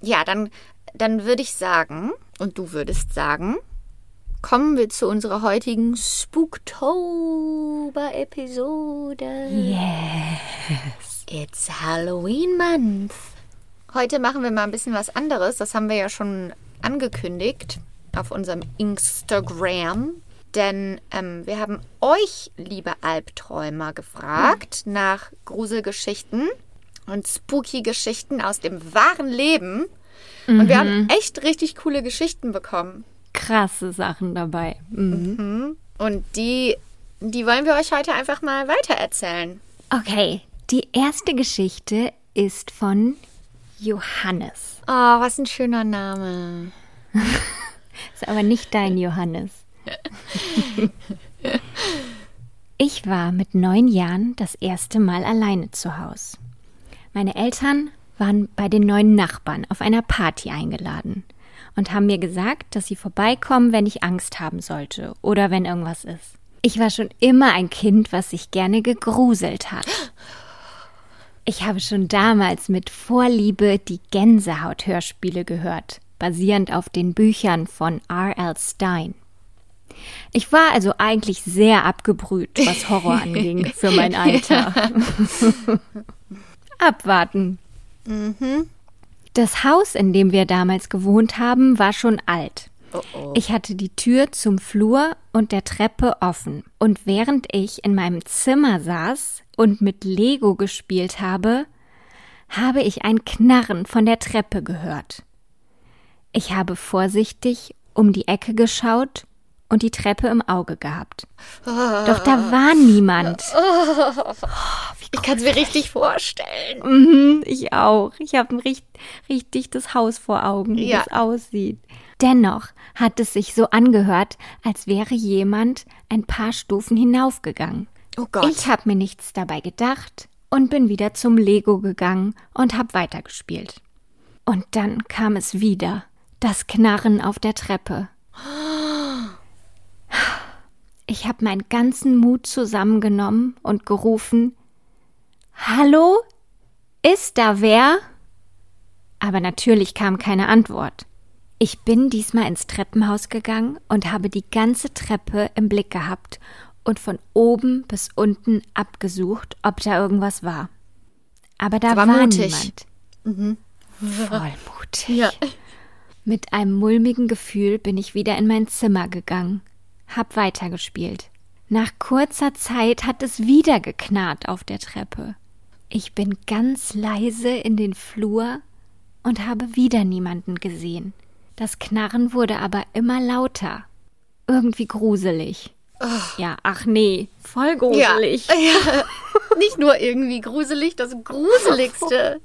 Ja, dann, dann würde ich sagen, und du würdest sagen, kommen wir zu unserer heutigen Spooktober-Episode. Yes. It's Halloween Month. Heute machen wir mal ein bisschen was anderes. Das haben wir ja schon angekündigt auf unserem Instagram. Denn ähm, wir haben euch, liebe Albträumer, gefragt nach Gruselgeschichten und Spooky-Geschichten aus dem wahren Leben. Und wir haben echt richtig coole Geschichten bekommen. Krasse Sachen dabei. Mhm. Und die, die wollen wir euch heute einfach mal weitererzählen. Okay, die erste Geschichte ist von Johannes. Oh, was ein schöner Name. (laughs) Ist aber nicht dein Johannes. (laughs) Ich war mit neun Jahren das erste Mal alleine zu Hause. Meine Eltern waren bei den neuen Nachbarn auf einer Party eingeladen und haben mir gesagt, dass sie vorbeikommen, wenn ich Angst haben sollte oder wenn irgendwas ist. Ich war schon immer ein Kind, was sich gerne gegruselt hat. Ich habe schon damals mit Vorliebe die Gänsehaut-Hörspiele gehört, basierend auf den Büchern von R.L. Stein. Ich war also eigentlich sehr abgebrüht, was Horror (laughs) anging, für mein Alter. (laughs) Abwarten. Das Haus, in dem wir damals gewohnt haben, war schon alt. Oh oh. Ich hatte die Tür zum Flur und der Treppe offen. Und während ich in meinem Zimmer saß und mit Lego gespielt habe, habe ich ein Knarren von der Treppe gehört. Ich habe vorsichtig um die Ecke geschaut und die Treppe im Auge gehabt. Doch da war niemand. (laughs) Ich kann es mir richtig vorstellen. Mhm, ich auch. Ich habe richtig, richtig das Haus vor Augen, wie Ja. das aussieht. Dennoch hat es sich so angehört, als wäre jemand ein paar Stufen hinaufgegangen. Oh Gott. Ich habe mir nichts dabei gedacht und bin wieder zum Lego gegangen und habe weitergespielt. Und dann kam es wieder, das Knarren auf der Treppe. Ich habe meinen ganzen Mut zusammengenommen und gerufen Hallo? Ist da wer? Aber natürlich kam keine Antwort. Ich bin diesmal ins Treppenhaus gegangen und habe die ganze Treppe im Blick gehabt und von oben bis unten abgesucht, ob da irgendwas war. Aber da Aber war mutig. niemand. Voll mutig. Ja. Mit einem mulmigen Gefühl bin ich wieder in mein Zimmer gegangen, hab weitergespielt. Nach kurzer Zeit hat es wieder geknarrt auf der Treppe. Ich bin ganz leise in den Flur und habe wieder niemanden gesehen. Das Knarren wurde aber immer lauter. Irgendwie gruselig. Ja, ach nee, voll gruselig. Ja. ja. (laughs) Nicht nur irgendwie gruselig, das Gruseligste.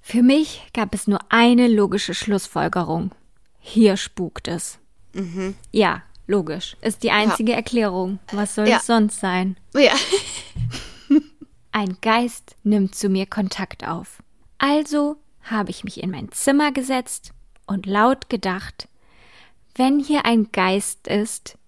Für mich gab es nur eine logische Schlussfolgerung. Hier spukt es. Ja, logisch. Ist die einzige Erklärung. Was soll Ja. es sonst sein? Ja. (laughs) Ein Geist nimmt zu mir Kontakt auf. Also habe ich mich in mein Zimmer gesetzt und laut gedacht, wenn hier ein Geist ist,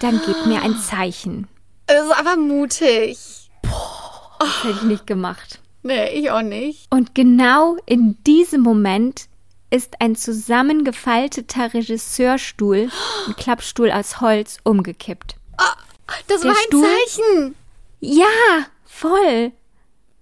dann gib mir ein (gasps) Zeichen. Das ist aber mutig. Das hätte ich nicht gemacht. Nee, ich auch nicht. Und genau in diesem Moment ist ein zusammengefalteter Regisseurstuhl, ein Klappstuhl aus Holz, umgekippt. Das Der war ein Stuhl? Zeichen. Ja, voll.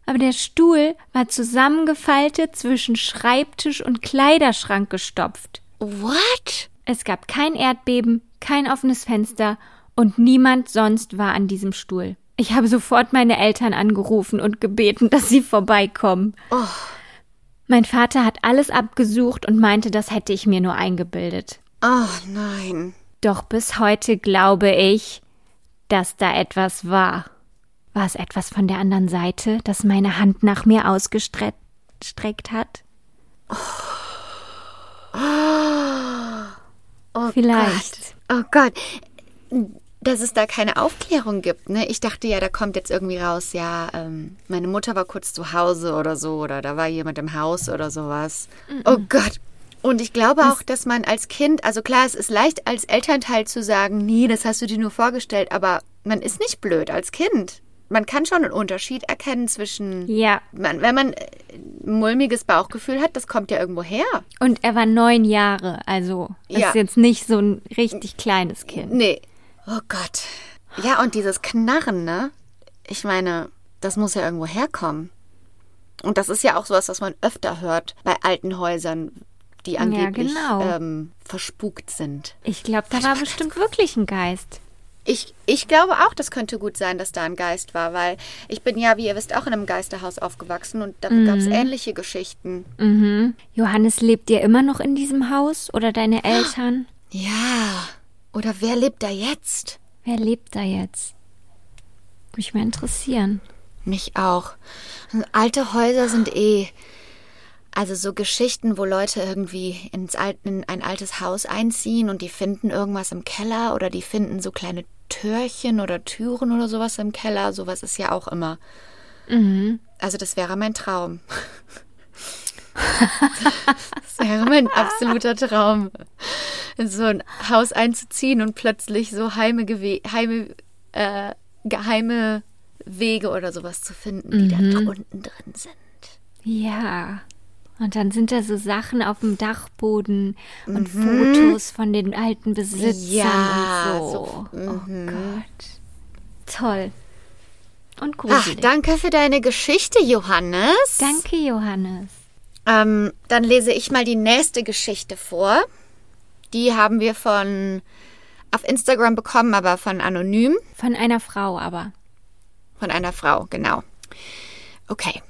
Aber der Stuhl war zusammengefaltet zwischen Schreibtisch und Kleiderschrank gestopft. What? Es gab kein Erdbeben, kein offenes Fenster und niemand sonst war an diesem Stuhl. Ich habe sofort meine Eltern angerufen und gebeten, dass sie vorbeikommen. Mein Vater hat alles abgesucht und meinte, das hätte ich mir nur eingebildet. Oh nein. Doch bis heute glaube ich, dass da etwas war. War es etwas von der anderen Seite, das meine Hand nach mir ausgestreckt gestreckt hat? Oh Vielleicht. Gott. Oh Gott. Dass es da keine Aufklärung gibt, ne? Ich dachte ja, da kommt jetzt irgendwie raus, ja, ähm, meine Mutter war kurz zu Hause oder so, oder da war jemand im Haus oder sowas. Oh Gott. Und ich glaube auch, dass man als Kind, also klar, es ist leicht als Elternteil zu sagen, nee, das hast du dir nur vorgestellt, aber man ist nicht blöd als Kind. Man kann schon einen Unterschied erkennen zwischen, Ja. man, wenn man äh, ein mulmiges Bauchgefühl hat, das kommt ja irgendwo her. Und er war neun Jahre, also Ja. ist jetzt nicht so ein richtig kleines Kind. Nee. Oh Gott. Ja, und dieses Knarren, ne? Ich meine, das muss ja irgendwo herkommen. Und das ist ja auch sowas, was man öfter hört bei alten Häusern, die angeblich genau. ähm, verspukt sind. Ich glaube, da war bestimmt wirklich ein Geist. Ich, ich glaube auch, das könnte gut sein, dass da ein Geist war, weil ich bin ja, wie ihr wisst, auch in einem Geisterhaus aufgewachsen und da gab es ähnliche Geschichten. Mhm. Johannes, lebt ihr immer noch in diesem Haus oder deine Eltern? Ja. Oder wer lebt da jetzt? Wer lebt da jetzt? Mich mal interessieren. Mich auch. Alte Häuser sind eh. Also so Geschichten, wo Leute irgendwie ins Al in ein altes Haus einziehen und die finden irgendwas im Keller oder die finden so kleine Türchen oder Türen oder sowas im Keller. Sowas ist ja auch immer. Also das wäre mein Traum. (laughs) das wäre mein absoluter Traum. In so ein Haus einzuziehen und plötzlich so heime, heime äh, geheime Wege oder sowas zu finden, die da unten drin sind. Ja. Und dann sind da so Sachen auf dem Dachboden und Fotos von den alten Besitzern Ja, und so. so- Oh Gott. Toll. Und Ach, gruselig. danke für deine Geschichte, Johannes. Danke, Johannes. Ähm, dann lese ich mal die nächste Geschichte vor. Die haben wir von auf Instagram bekommen, aber von anonym. Von einer Frau aber. Von einer Frau, genau. Okay.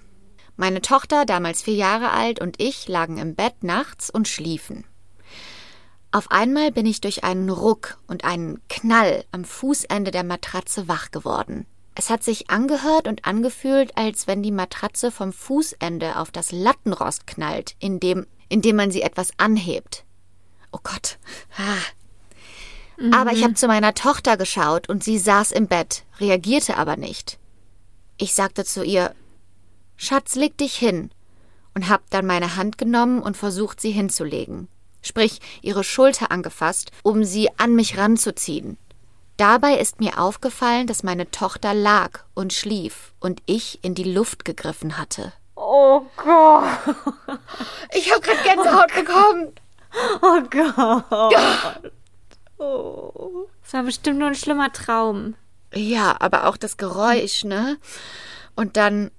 Meine Tochter, damals vier Jahre alt, und ich lagen im Bett nachts und schliefen. Auf einmal bin ich durch einen Ruck und einen Knall am Fußende der Matratze wach geworden. Es hat sich angehört und angefühlt, als wenn die Matratze vom Fußende auf das Lattenrost knallt, in dem indem man sie etwas anhebt. Oh Gott. Ah. Aber ich habe zu meiner Tochter geschaut und sie saß im Bett, reagierte aber nicht. Ich sagte zu ihr, Schatz, leg dich hin, und hab dann meine Hand genommen und versucht, sie hinzulegen. Sprich, ihre Schulter angefasst, um sie an mich ranzuziehen. Dabei ist mir aufgefallen, dass meine Tochter lag und schlief und ich in die Luft gegriffen hatte. Oh Gott. Ich habe gerade Gänsehaut bekommen. Oh Gott. Oh. Das war bestimmt nur ein schlimmer Traum. Ja, aber auch das Geräusch, ne? Und dann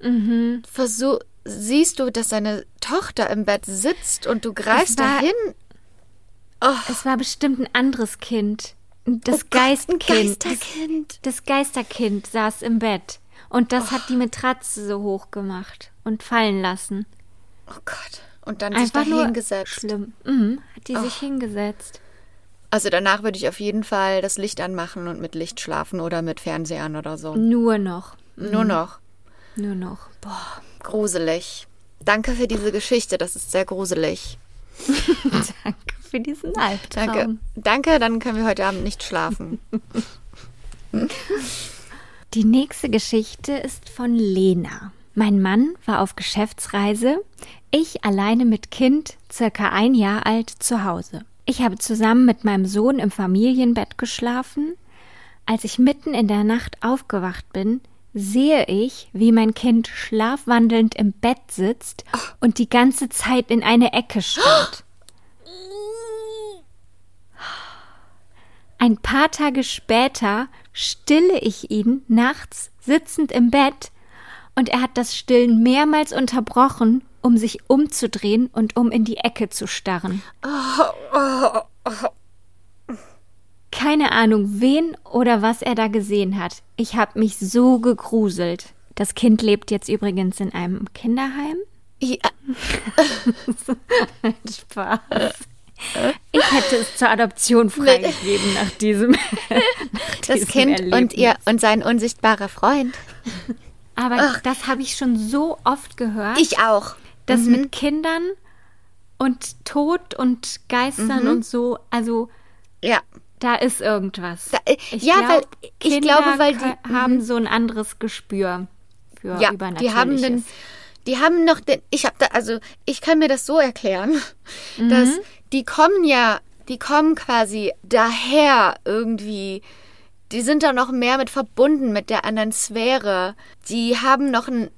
Mhm. versuch, siehst du, dass deine Tochter im Bett sitzt und du greifst war- dahin. Es war bestimmt ein anderes Kind. Das Oh Geistkind. Geisterkind. Das, das Geisterkind saß im Bett. Und das hat die Matratze so hoch gemacht und fallen lassen. Oh Gott. Und dann sich Einfach da nur hingesetzt. schlimm. Mhm. Hat die sich hingesetzt. Also danach würde ich auf jeden Fall das Licht anmachen und mit Licht schlafen oder mit Fernsehern oder so. Nur noch. Nur noch. Nur noch. Boah. Gruselig. Danke für diese Geschichte, das ist sehr gruselig. (laughs) (laughs) Danke für diesen Albtraum. Danke. Danke, dann können wir heute Abend nicht schlafen. (laughs) Die nächste Geschichte ist von Lena. Mein Mann war auf Geschäftsreise, ich alleine mit Kind, circa ein Jahr alt, zu Hause. Ich habe zusammen mit meinem Sohn im Familienbett geschlafen. Als ich mitten in der Nacht aufgewacht bin, sehe ich, wie mein Kind schlafwandelnd im Bett sitzt und die ganze Zeit in eine Ecke starrt. (gasps) Ein paar Tage später stille ich ihn nachts sitzend im Bett und er hat das Stillen mehrmals unterbrochen, um sich umzudrehen und um in die Ecke zu starren. Keine Ahnung, wen oder was er da gesehen hat. Ich habe mich so gegruselt. Das Kind lebt jetzt übrigens in einem Kinderheim. Ja, (laughs) Spaß. Ich hätte es zur Adoption freigegeben nach diesem. (laughs) nach das diesem Kind und Erlebnis. ihr und sein unsichtbarer Freund. Aber das habe ich schon so oft gehört, Ich auch. dass mit Kindern und Tod und Geistern und so, also Ja. da ist irgendwas. Da- äh, ja, weil- ich Kinder glaube, weil die- haben so ein anderes Gespür für Ja, Übernatürliches. die haben den, die haben noch den, ich habe da, also ich kann mir das so erklären, Mhm. dass die kommen ja, die kommen quasi daher irgendwie, die sind da noch mehr mit verbunden mit der anderen Sphäre. Die haben noch einen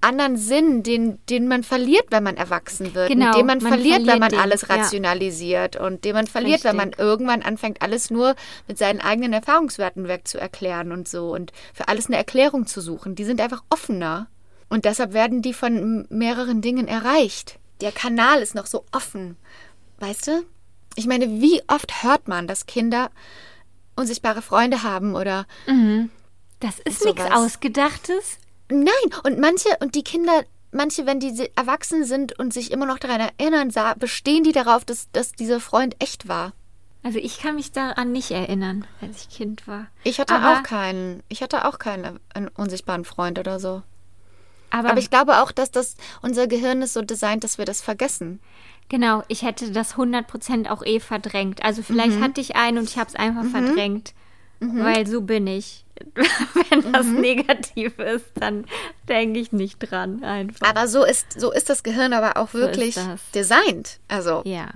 anderen Sinn, den, den man verliert, wenn man erwachsen wird. Genau, den man, man verliert, wenn verliert man den, alles ja. rationalisiert und den man verliert, wenn man Richtig. irgendwann anfängt, alles nur mit seinen eigenen Erfahrungswerten wegzuerklären und so und für alles eine Erklärung zu suchen. Die sind einfach offener. Und deshalb werden die von mehreren Dingen erreicht. Der Kanal ist noch so offen. Weißt du? Ich meine, wie oft hört man, dass Kinder unsichtbare Freunde haben oder Das ist nichts Ausgedachtes. Nein, und manche, und die Kinder, manche, wenn die se- erwachsen sind und sich immer noch daran erinnern, sa- bestehen die darauf, dass, dass dieser Freund echt war. Also ich kann mich daran nicht erinnern, als ich Kind war. Ich hatte aber, auch keinen, ich hatte auch keinen einen unsichtbaren Freund oder so. Aber, Aber ich glaube auch, dass das unser Gehirn ist so designt, dass wir das vergessen. genau, ich hätte das 100% auch eh verdrängt. Also vielleicht Mhm. hatte ich einen und ich habe es einfach verdrängt. Weil so bin ich. (laughs) Wenn das Mhm. negativ ist, dann denke ich nicht dran einfach. Aber so ist, so ist das Gehirn aber auch wirklich das. designt. Also Ja.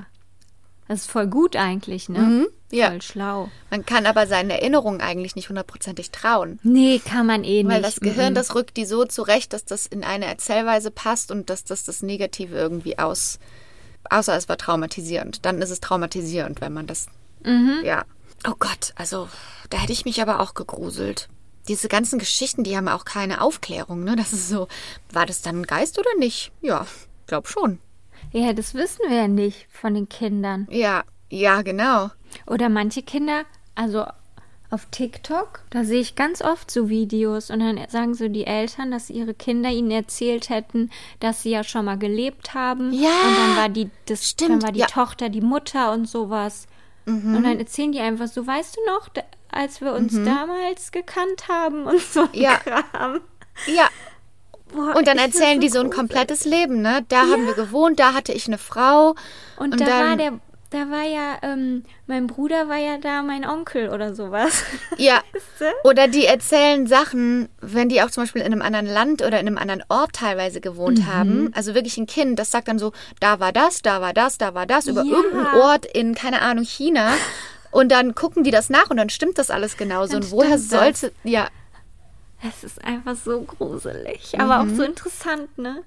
Das ist voll gut eigentlich, ne? Mhm, ja. Voll schlau. man kann aber seinen Erinnerungen eigentlich nicht hundertprozentig trauen. Nee, kann man eh nicht. Weil das Gehirn, das rückt die so zurecht, dass das in eine Erzählweise passt und dass das das Negative irgendwie aus. Außer es war traumatisierend. Dann ist es traumatisierend, wenn man das. Mhm. Ja. Oh Gott, also da hätte ich mich aber auch gegruselt. Diese ganzen Geschichten, die haben auch keine Aufklärung, ne? Das ist so, war das dann ein Geist oder nicht? Ja, glaub schon. Ja, das wissen wir ja nicht von den Kindern. Ja, ja, genau. Oder manche Kinder, also auf TikTok, da sehe ich ganz oft so Videos und dann sagen so die Eltern, dass ihre Kinder ihnen erzählt hätten, dass sie ja schon mal gelebt haben. Ja, Und dann war die, das, stimmt, dann war die ja. Mhm. Tochter die Mutter und sowas. Und dann erzählen die einfach so, weißt du noch, als wir uns damals gekannt haben und so Mhm. Ja. Kram. Ja, Boah, Und dann erzählen die so ein komplettes Leben, ne? Da haben wir gewohnt, da hatte ich eine Frau. Und, Und da dann- war der, da war ja, ähm, mein Bruder war ja da mein Onkel oder sowas. (laughs) Ja. Oder die erzählen Sachen, wenn die auch zum Beispiel in einem anderen Land oder in einem anderen Ort teilweise gewohnt Mhm. haben. Also wirklich ein Kind, das sagt dann so, da war das, da war das, da war das, über Ja. irgendeinen Ort in, keine Ahnung, China. Und dann gucken die das nach und dann stimmt das alles genauso. Dann und woher sollte. Ja, Es ist einfach so gruselig, aber auch Mhm. so interessant, ne?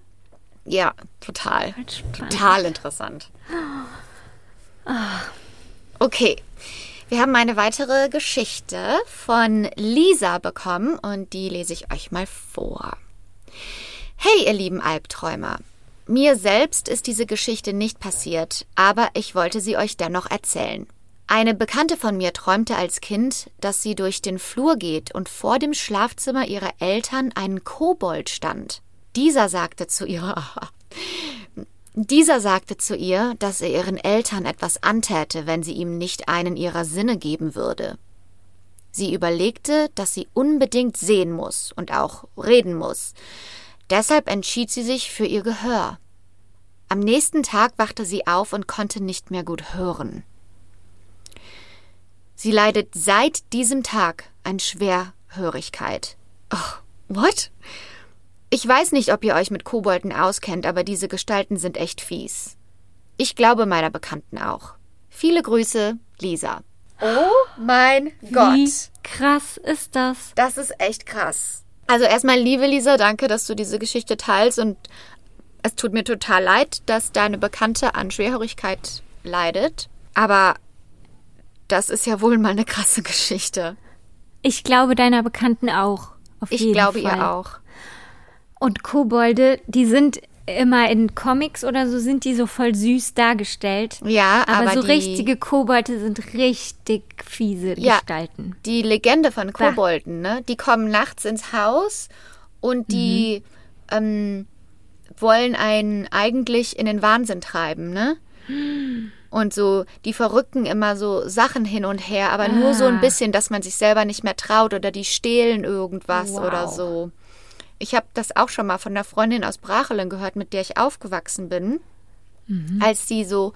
ja, total. Halt. Total interessant. Okay. Wir haben eine weitere Geschichte von Lisa bekommen und die lese ich euch mal vor. Hey, ihr lieben Albträumer. Mir selbst ist diese Geschichte nicht passiert, aber ich wollte sie euch dennoch erzählen. Eine Bekannte von mir träumte als Kind, dass sie durch den Flur geht und vor dem Schlafzimmer ihrer Eltern ein Kobold stand. Dieser sagte zu ihr, (laughs) dieser sagte zu ihr, dass er ihren Eltern etwas antäte, wenn sie ihm nicht einen ihrer Sinne geben würde. Sie überlegte, dass sie unbedingt sehen muss und auch reden muss. Deshalb entschied sie sich für ihr Gehör. Am nächsten Tag wachte sie auf und konnte nicht mehr gut hören. Sie leidet seit diesem Tag an Schwerhörigkeit. Oh, what? Ich weiß nicht, ob ihr euch mit Kobolden auskennt, aber diese Gestalten sind echt fies. Ich glaube meiner Bekannten auch. Viele Grüße, Lisa. Oh mein Wie krass ist das? Das ist echt krass. Also erstmal, liebe Lisa, danke, dass du diese Geschichte teilst und es tut mir total leid, dass deine Bekannte an Schwerhörigkeit leidet. Aber das ist ja wohl mal eine krasse Geschichte. Ich glaube deiner Bekannten auch. Auf Ich jeden glaube Fall. ihr auch. Und Kobolde, die sind immer in Comics oder so, sind die so voll süß dargestellt. Ja, Aber, aber, so die, richtige Kobolde sind richtig fiese Ja. Gestalten. die Legende von Kobolden, ne? Die kommen nachts ins Haus und die ähm, wollen einen eigentlich in den Wahnsinn treiben, ne? (gasps) Und so, die verrücken immer so Sachen hin und her, aber nur so ein Ah. bisschen, dass man sich selber nicht mehr traut oder die stehlen irgendwas Wow. oder so. Ich habe das auch schon mal von einer Freundin aus Brachelen gehört, mit der ich aufgewachsen bin, als sie so,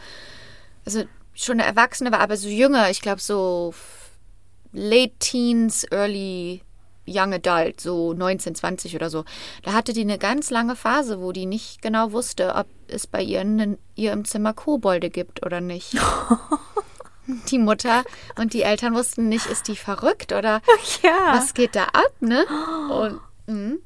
also schon eine Erwachsene war, aber so jünger, ich glaube so late teens, early young adult, so 19, 20 oder so. Da hatte die eine ganz lange Phase, wo die nicht genau wusste, ob es bei ihr in ihr im Zimmer Kobolde gibt oder nicht. (laughs) Die Mutter und die Eltern wussten nicht, ist die verrückt oder Ja. was geht da ab, ne? (gasps) Und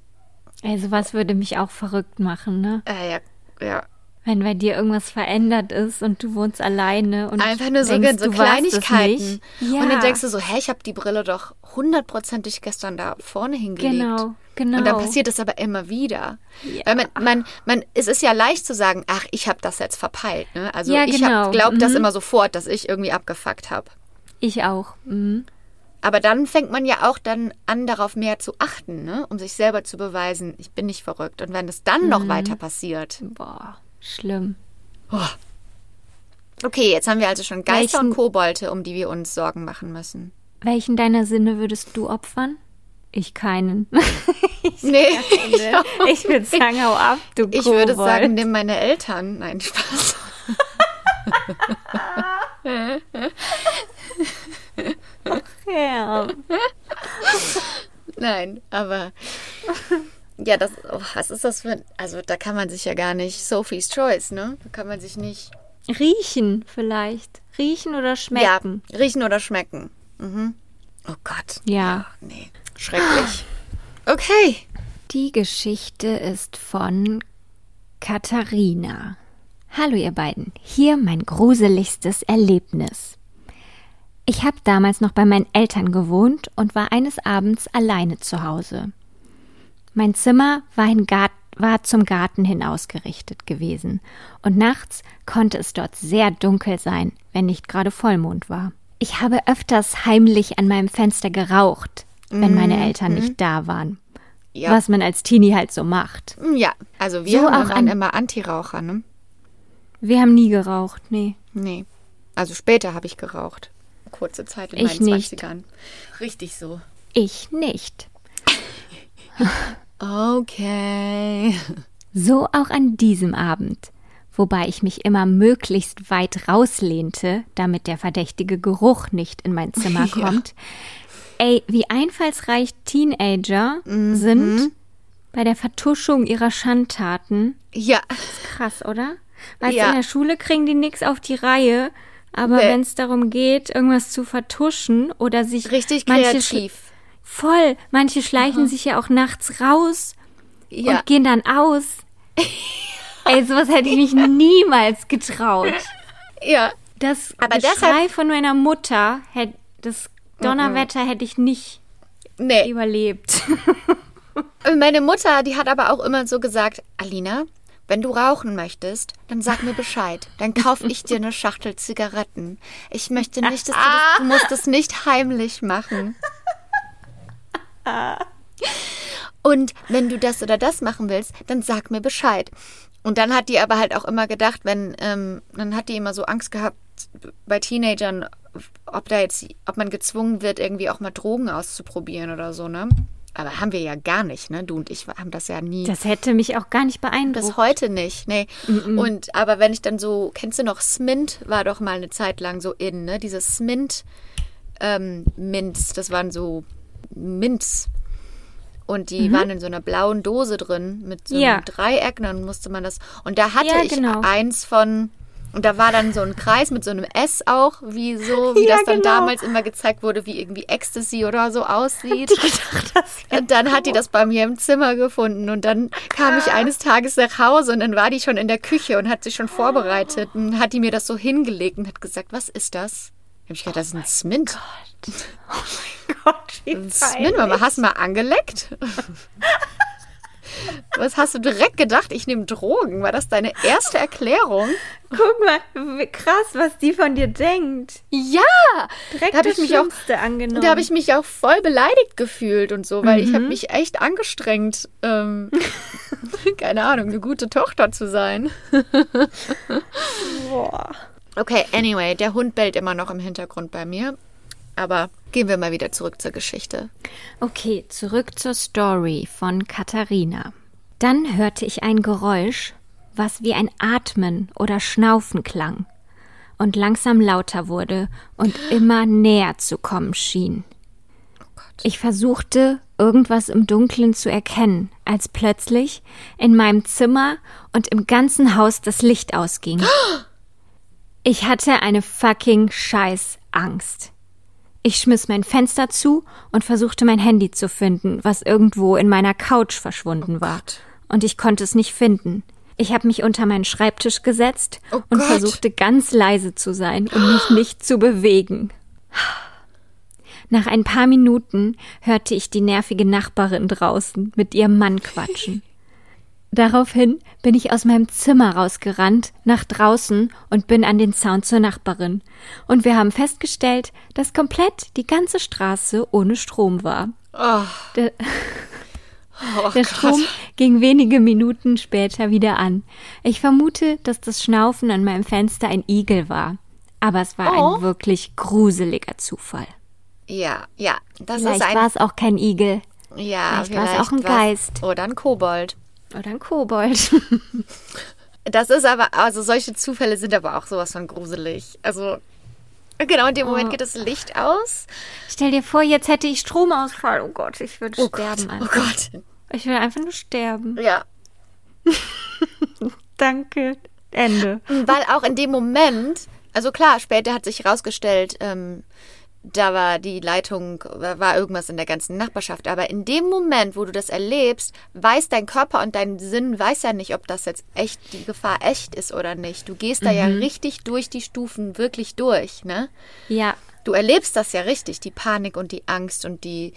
Also was würde mich auch verrückt machen, ne? äh, ja, ja. Wenn bei dir irgendwas verändert ist und du wohnst alleine und Einfach nur so, denkst, so Kleinigkeiten. Ja. Und dann denkst du so, hä, ich habe die Brille doch hundertprozentig gestern da vorne hingelegt. Genau, genau. Und dann passiert es aber immer wieder. Ja. Weil man, man, man, es ist ja leicht zu sagen, ach, ich habe das jetzt verpeilt. Ne? Also Ja, ich genau. hab, glaub das Mhm. immer sofort, dass ich irgendwie abgefuckt habe. ich auch. Mhm. Aber dann fängt man ja auch dann an, darauf mehr zu achten, ne? um sich selber zu beweisen, ich bin nicht verrückt. Und wenn es dann Mhm. noch weiter passiert. Boah, schlimm. Okay, jetzt haben wir also schon Geister Welchen- und Kobolde, um die wir uns Sorgen machen müssen. Welchen deiner Sinne würdest du opfern? Ich keinen. (laughs) Nee, ich würde sagen, hau ab, du ich würde sagen, nimm meine Eltern. Nein, Spaß. (laughs) Ja. Nein, aber ja, das, oh, was ist das für also da kann man sich ja gar nicht, Sophie's Choice, ne? Da kann man sich nicht, Riechen vielleicht. Riechen oder schmecken. ja, riechen oder schmecken. Mhm. Oh Gott. Ja. Nee, schrecklich. Okay. Die Geschichte ist von Katharina. Hallo ihr beiden, hier mein gruseligstes Erlebnis. Ich habe damals noch bei meinen Eltern gewohnt und war eines Abends alleine zu Hause. Mein Zimmer war, in Gart war zum Garten hin ausgerichtet gewesen und nachts konnte es dort sehr dunkel sein, wenn nicht gerade Vollmond war. Ich habe öfters heimlich an meinem Fenster geraucht, wenn meine Eltern nicht da waren. Ja. Was man als Teenie halt so macht. Ja, also wir So waren an- immer Antiraucher, ne? Wir haben nie geraucht, nee. Nee. Also später habe ich geraucht. Kurze Zeit in Ich meinen nicht. 20ern. Richtig so. Ich nicht. Okay. So auch an diesem Abend, wobei ich mich immer möglichst weit rauslehnte, damit der verdächtige Geruch nicht in mein Zimmer (laughs) Ja. kommt. Ey, wie einfallsreich Teenager Mhm. sind bei der Vertuschung ihrer Schandtaten. Ja. Krass, oder? Weißt Ja. in der Schule kriegen die nix auf die Reihe, aber Nee. wenn es darum geht, irgendwas zu vertuschen oder sich Richtig kreativ. Voll. Manche schleichen sich ja auch nachts raus Ja. und gehen dann aus. (laughs) Ey, sowas hätte ich mich niemals getraut. Ja. Das Aber Geschrei von meiner Mutter, das Donnerwetter hätte ich nicht Nee. überlebt. (laughs) Meine Mutter, die hat aber auch immer so gesagt, Alina, wenn du rauchen möchtest, dann sag mir Bescheid. Dann kaufe ich dir eine Schachtel Zigaretten. Ich möchte nicht, dass du das, du musst (laughs) es nicht heimlich machen. (laughs) Und wenn du das oder das machen willst, dann sag mir Bescheid. Und dann hat die aber halt auch immer gedacht, wenn, ähm, dann hat die immer so Angst gehabt bei Teenagern, ob da jetzt, ob man gezwungen wird, irgendwie auch mal Drogen auszuprobieren oder so, ne? Aber haben wir ja gar nicht, ne? Du und ich haben das ja nie. Das hätte mich auch gar nicht Bis beeindruckt. heute nicht, nee. Und aber wenn ich dann so, kennst du noch Smint war doch mal eine Zeit lang so in, ne? Diese Smint ähm, Mints, das waren so Mints. Und die waren in so einer blauen Dose drin mit so einem Ja. Dreieck, und dann musste man das. Und da hatte Ja, ich genau. eins von. Und da war dann so ein Kreis mit so einem S auch, wie so, (laughs) wie Ja, das dann genau. damals immer gezeigt wurde, wie irgendwie Ecstasy oder so aussieht. Und dann hat die das bei mir im Zimmer gefunden und dann kam ich eines Tages nach Hause und dann war die schon in der Küche und hat sich schon vorbereitet und hat die mir das so hingelegt und hat gesagt, was ist das? Ich gedacht, das ist ein Smint. (laughs) Gott, wie Ein Smint, Mama, hast du mal angeleckt? Was hast du direkt gedacht? Ich nehme Drogen. War das deine erste Erklärung? Guck mal, krass, was die von dir denkt. Ja! Direkt Da hab das ich mich auch angenommen. Da habe ich mich auch voll beleidigt gefühlt und so, weil ich habe mich echt angestrengt, ähm, (laughs) keine Ahnung, eine gute Tochter zu sein. Boah. Okay, anyway, der Hund bellt immer noch im Hintergrund bei mir. Aber gehen wir mal wieder zurück zur Geschichte. Okay, zurück zur Story von Katharina. Dann hörte ich ein Geräusch, was wie ein Atmen oder Schnaufen klang und langsam lauter wurde und (gasps) immer näher zu kommen schien. Ich versuchte, irgendwas im Dunkeln zu erkennen, als plötzlich in meinem Zimmer und im ganzen Haus das Licht ausging. (gasps) Ich hatte eine fucking scheiß Angst. Ich schmiss mein Fenster zu und versuchte mein Handy zu finden, was irgendwo in meiner Couch verschwunden war. Und ich konnte es nicht finden. Ich habe mich unter meinen Schreibtisch gesetzt Oh und Gott. versuchte ganz leise zu sein und mich nicht zu bewegen. Nach ein paar Minuten hörte ich die nervige Nachbarin draußen mit ihrem Mann quatschen. Daraufhin bin ich aus meinem Zimmer rausgerannt, nach draußen und bin an den Zaun zur Nachbarin. Und wir haben festgestellt, dass komplett die ganze Straße ohne Strom war. Oh, Der, oh der Strom ging wenige Minuten später wieder an. Ich vermute, dass das Schnaufen an meinem Fenster ein Igel war. Aber es war Oh. ein wirklich gruseliger Zufall. Ja, ja, das Vielleicht ist ein. war es auch kein Igel. ja, vielleicht war es auch ein Geist. Oder ein Kobold. Oder ein Kobold. Das ist aber, also solche Zufälle sind aber auch sowas von gruselig. Also, genau in dem Moment Oh. geht das Licht aus. Stell dir vor, jetzt hätte ich Stromausfall. Oh Gott, ich würde Oh sterben Gott, oh einfach. Gott. Ich will einfach nur sterben. Ja, (laughs) Danke. Ende. Weil auch in dem Moment, also klar, später hat sich herausgestellt, ähm, da war die Leitung, war irgendwas in der ganzen Nachbarschaft. Aber in dem Moment, wo du das erlebst, weiß dein Körper und dein Sinn weiß ja nicht, ob das jetzt echt, die Gefahr echt ist oder nicht. Du gehst da ja richtig durch die Stufen wirklich durch, ne? Ja, Du erlebst das ja richtig, die Panik und die Angst und die,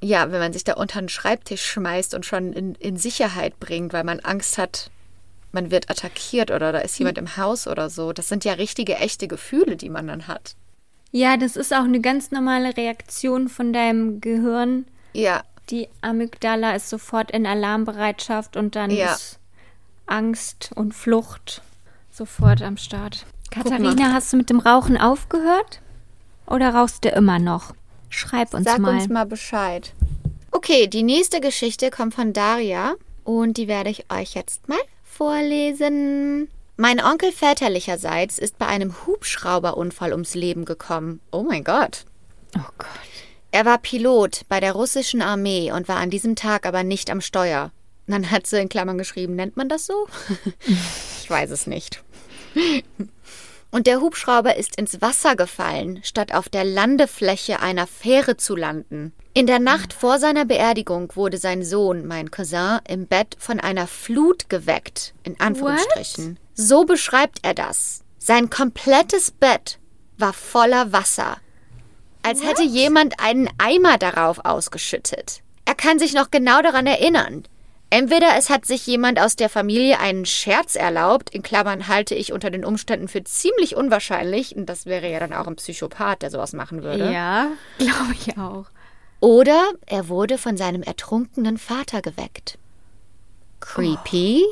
ja, wenn man sich da unter den Schreibtisch schmeißt und schon in, in Sicherheit bringt, weil man Angst hat, man wird attackiert oder da ist jemand im Haus oder so. Das sind ja richtige, echte Gefühle, die man dann hat. Ja, das ist auch eine ganz normale Reaktion von deinem Gehirn. Ja, Die Amygdala ist sofort in Alarmbereitschaft und dann Ja. ist Angst und Flucht sofort am Start. Katharina, hast du mit dem Rauchen aufgehört? Oder rauchst du immer noch? Schreib uns sag mal. uns mal Bescheid. Okay, die nächste Geschichte kommt von Daria und die werde ich euch jetzt mal vorlesen. Mein Onkel väterlicherseits ist bei einem Hubschrauberunfall ums Leben gekommen. Oh mein Gott. Oh Gott. Er war Pilot bei der russischen Armee und war an diesem Tag aber nicht am Steuer. Dann hat sie in Klammern geschrieben, nennt man das so? (laughs) ich weiß es nicht. Und der Hubschrauber ist ins Wasser gefallen, statt auf der Landefläche einer Fähre zu landen. In der Nacht vor seiner Beerdigung wurde sein Sohn, mein Cousin, im Bett von einer Flut geweckt, in Anführungsstrichen. So beschreibt er das. Sein komplettes Bett war voller Wasser, als hätte jemand einen Eimer darauf ausgeschüttet. Er kann sich noch genau daran erinnern. Entweder es hat sich jemand aus der Familie einen Scherz erlaubt, in Klammern halte ich unter den Umständen für ziemlich unwahrscheinlich, und das wäre ja dann auch ein Psychopath, der sowas machen würde. Ja, (laughs) glaube ich auch. Oder er wurde von seinem ertrunkenen Vater geweckt. Creepy?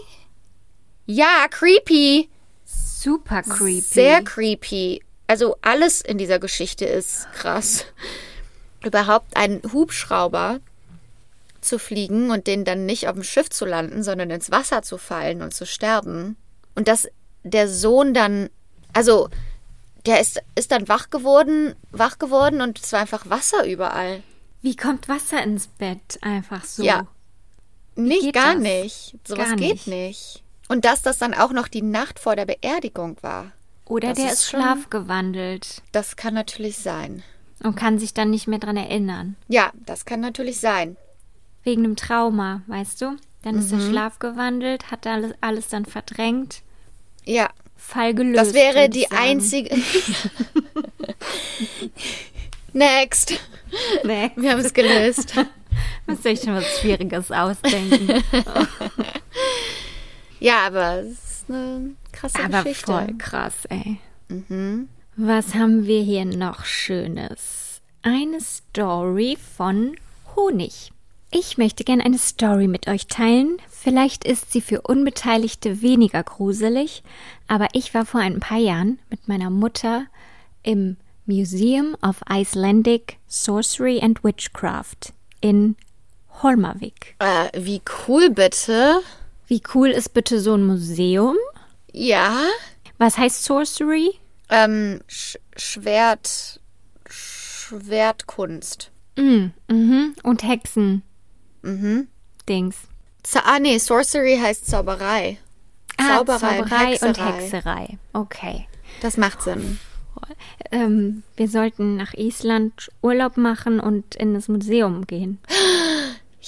Ja, creepy. Super creepy. Sehr creepy. Also alles in dieser Geschichte ist krass. Überhaupt einen Hubschrauber zu fliegen und den dann nicht auf dem Schiff zu landen, sondern ins Wasser zu fallen und zu sterben. Und dass der Sohn dann, also der ist, ist dann wach geworden, wach geworden und es war einfach Wasser überall. Wie kommt Wasser ins Bett einfach so? Ja. Nicht, gar das? nicht. Sowas Gar geht nicht. Und dass das dann auch noch die Nacht vor der Beerdigung war. Oder Das der ist ist schlafgewandelt Das kann natürlich sein. und kann sich dann nicht mehr dran erinnern. Ja, das kann natürlich sein. Wegen einem Trauma, weißt du? Dann ist er Mhm. schlafgewandelt, hat alles, alles dann verdrängt. Ja, Fall gelöst. das wäre die einzige. (laughs) Next. Nee, Wir haben es gelöst. (laughs) muss ich schon was Schwieriges ausdenken. (laughs) Ja, aber es ist eine krasse Aber Geschichte. voll krass, ey. Mhm. Was haben wir hier noch Schönes? Eine Story von Honig. Ich möchte gerne eine Story mit euch teilen. Vielleicht ist sie für Unbeteiligte weniger gruselig, aber ich war vor ein paar Jahren mit meiner Mutter im Museum of Icelandic Sorcery and Witchcraft in Holmavik. Äh, wie cool bitte. Wie cool ist bitte so ein Museum? Ja. Was heißt Sorcery? Ähm, Sch Schwert. Schwertkunst. Mm, mhm. Und Hexen. Mhm. Dings. Z ah, nee, Sorcery heißt Zauberei. Ah, Zauberei, und Zauberei und Hexerei. Hexerei. Okay. Das macht Sinn. Ähm, wir sollten nach Island Urlaub machen und in das Museum gehen. (gasps)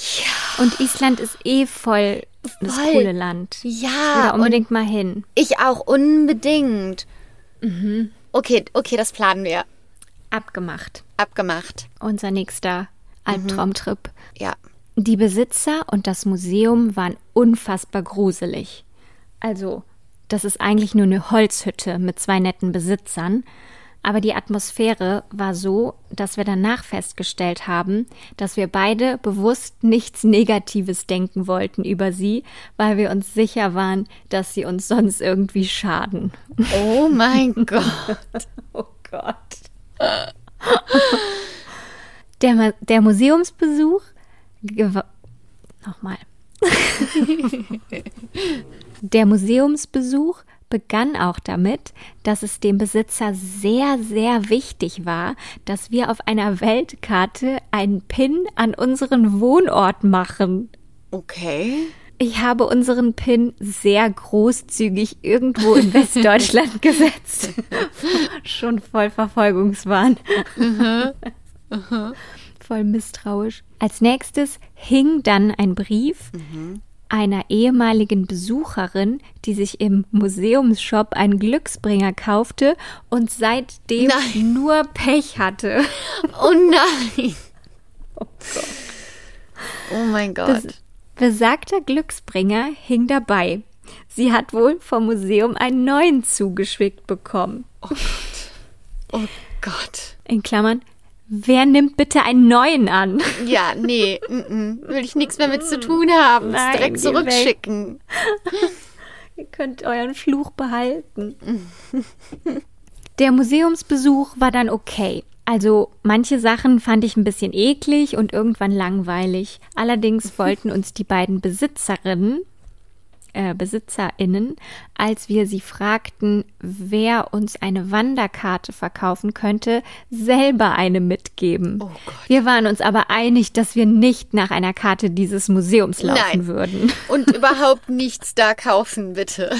Ja. Und Island ist eh voll das Voll. coole Land. Ja, Oder unbedingt mal hin. Ich auch unbedingt. Mhm. Okay, okay, das planen wir. Abgemacht. Abgemacht. Unser nächster Albtraumtrip. Ja. Die Besitzer und das Museum waren unfassbar gruselig. Also, das ist eigentlich nur eine Holzhütte mit zwei netten Besitzern. Aber die Atmosphäre war so, dass wir danach festgestellt haben, dass wir beide bewusst nichts Negatives denken wollten über sie, weil wir uns sicher waren, dass sie uns sonst irgendwie schaden. Oh mein (laughs) Gott. Oh Gott. Der, der Museumsbesuch. Nochmal. der Museumsbesuch begann auch damit, dass es dem Besitzer sehr, sehr wichtig war, dass wir auf einer Weltkarte einen Pin an unseren Wohnort machen. Okay. Ich habe unseren Pin sehr großzügig irgendwo in Westdeutschland (laughs) gesetzt. Schon voll Verfolgungswahn. Voll misstrauisch. Als nächstes hing dann ein Brief einer ehemaligen Besucherin, die sich im Museumsshop einen Glücksbringer kaufte und seitdem Nein. nur Pech hatte. (laughs) Oh nein. Oh mein Gott. Das besagter Glücksbringer hing dabei. Sie hat wohl vom Museum einen neuen zugeschickt bekommen. oh Gott. In Klammern, wer nimmt bitte einen neuen an? (laughs) Ja, nee, mm -mm. will ich nichts mehr mit zu tun haben. Nein, Direkt zurückschicken. Ihr könnt euren Fluch behalten. (laughs) Der Museumsbesuch war dann okay, Also manche Sachen fand ich ein bisschen eklig und irgendwann langweilig. Allerdings wollten uns die beiden Besitzerinnen, äh, BesitzerInnen, als wir sie fragten, wer uns eine Wanderkarte verkaufen könnte, selber eine mitgeben. Oh. Wir waren uns aber einig, dass wir nicht nach einer Karte dieses Museums laufen Nein. würden. (laughs) Und überhaupt nichts da kaufen, bitte.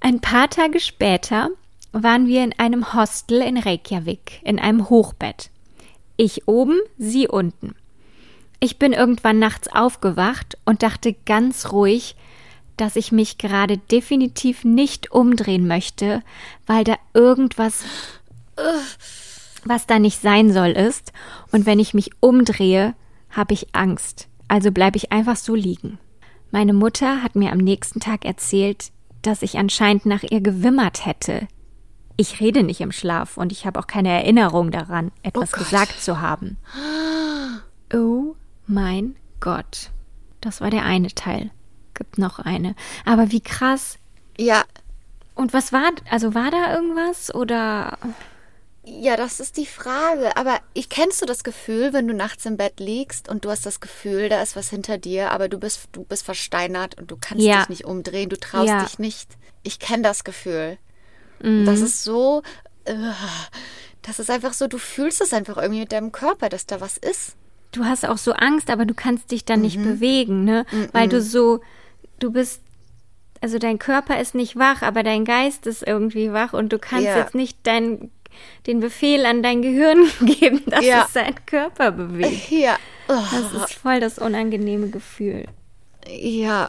Ein paar Tage später waren wir in einem Hostel in Reykjavik, in einem Hochbett. Ich oben, sie unten. Ich bin irgendwann nachts aufgewacht und dachte ganz ruhig, dass ich mich gerade definitiv nicht umdrehen möchte, weil da irgendwas, was da nicht sein soll, ist. Und wenn ich mich umdrehe, habe ich Angst. Also bleibe ich einfach so liegen. Meine Mutter hat mir am nächsten Tag erzählt, dass ich anscheinend nach ihr gewimmert hätte. Ich rede nicht im Schlaf und ich habe auch keine Erinnerung daran, etwas Gott. gesagt zu haben. Oh mein Gott. Das war der eine Teil. Gibt noch eine. Aber wie krass. Ja, Und was war, also war da irgendwas oder? ja, das ist die Frage. Aber ich kennst du das Gefühl, wenn du nachts im Bett liegst und du hast das Gefühl, da ist was hinter dir, aber du bist, du bist versteinert und du kannst Ja. dich nicht umdrehen, du traust Ja. dich nicht. Ich kenne das Gefühl. Mhm. Das ist so, äh, das ist einfach so, du fühlst es einfach irgendwie mit deinem Körper, dass da was ist. Du hast auch so Angst, aber du kannst dich dann nicht bewegen, ne? Weil du so, du bist, also dein Körper ist nicht wach, aber dein Geist ist irgendwie wach und du kannst Ja. jetzt nicht dein, den Befehl an dein Gehirn (laughs) geben, dass Ja. es seinen Körper bewegt. (laughs) Ja, oh, Das ist voll das unangenehme Gefühl. ja,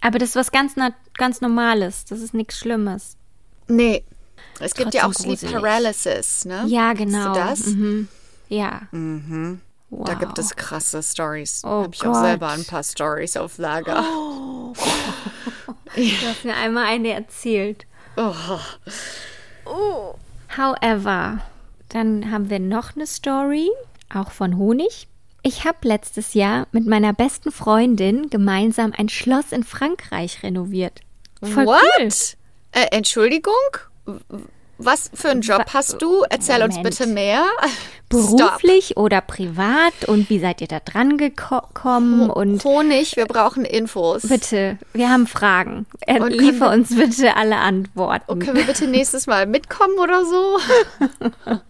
Aber das ist was ganz, ganz Normales. Das ist nichts Schlimmes. nee. Es gibt ja auch Trotzdem Sleep gruselig. Paralysis, ne? Ja, genau. du das? Mhm. Ja. Wow. Da gibt es krasse Stories. Oh Habe ich auch Gott. selber ein paar Stories auf Lager. Du hast mir einmal eine erzählt. Oh. However, dann haben wir noch eine Story, auch von Honig. Ich habe letztes Jahr mit meiner besten Freundin gemeinsam ein Schloss in Frankreich renoviert. Voll What? cool. Äh, Entschuldigung? Was für einen Job hast du? Erzähl uns Moment. bitte mehr. (laughs) Beruflich oder privat und wie seid ihr da dran gekommen und Stop. Honig, wir brauchen Infos. bitte, wir haben Fragen. Und können liefer uns bitte alle Antworten. Können wir bitte nächstes Mal mitkommen oder so? (laughs)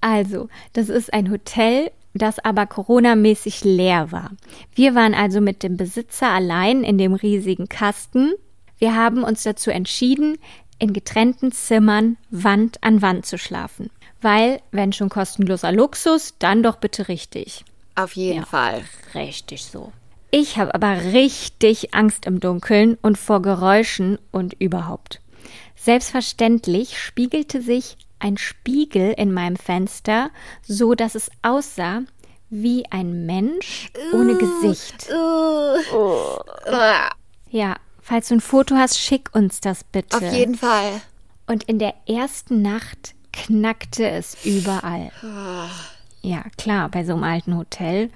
Also, das ist ein Hotel, das aber coronamäßig leer war. Wir waren also mit dem Besitzer allein in dem riesigen Kasten. Wir haben uns dazu entschieden, in getrennten Zimmern Wand an Wand zu schlafen. Weil, wenn schon kostenloser Luxus, dann doch bitte richtig. Auf jeden Fall. Richtig so. Ich habe aber richtig Angst im Dunkeln und vor Geräuschen und überhaupt. Selbstverständlich spiegelte sich ein Spiegel in meinem Fenster, so dass es aussah wie ein Mensch ohne Gesicht. Ja, falls du ein Foto hast, schick uns das bitte. Auf jeden Fall. Und in der ersten Nacht knackte es überall. Ja, klar, bei so einem alten Hotel.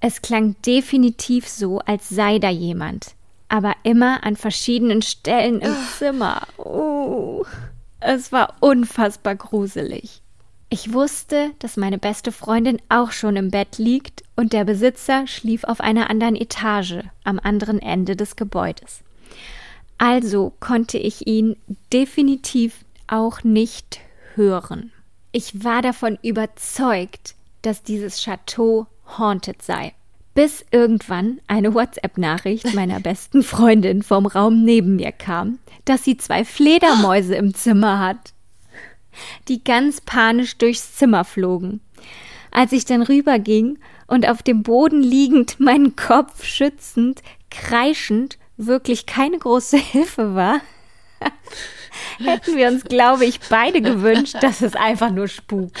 Es klang definitiv so, als sei da jemand. Aber immer an verschiedenen Stellen im Zimmer. Oh, es war unfassbar gruselig. Ich wusste, dass meine beste Freundin auch schon im Bett liegt und der Besitzer schlief auf einer anderen Etage am anderen Ende des Gebäudes. Also konnte ich ihn definitiv auch nicht hören. Ich war davon überzeugt, dass dieses Chateau haunted sei. Bis irgendwann eine WhatsApp-Nachricht meiner besten Freundin vom Raum neben mir kam, dass sie zwei Fledermäuse im Zimmer hat, die ganz panisch durchs Zimmer flogen. Als ich dann rüberging und auf dem Boden liegend, (laughs) meinen Kopf schützend, kreischend, wirklich keine große Hilfe war, (laughs) hätten wir uns, glaube ich, beide gewünscht, dass es einfach nur spukt. (laughs)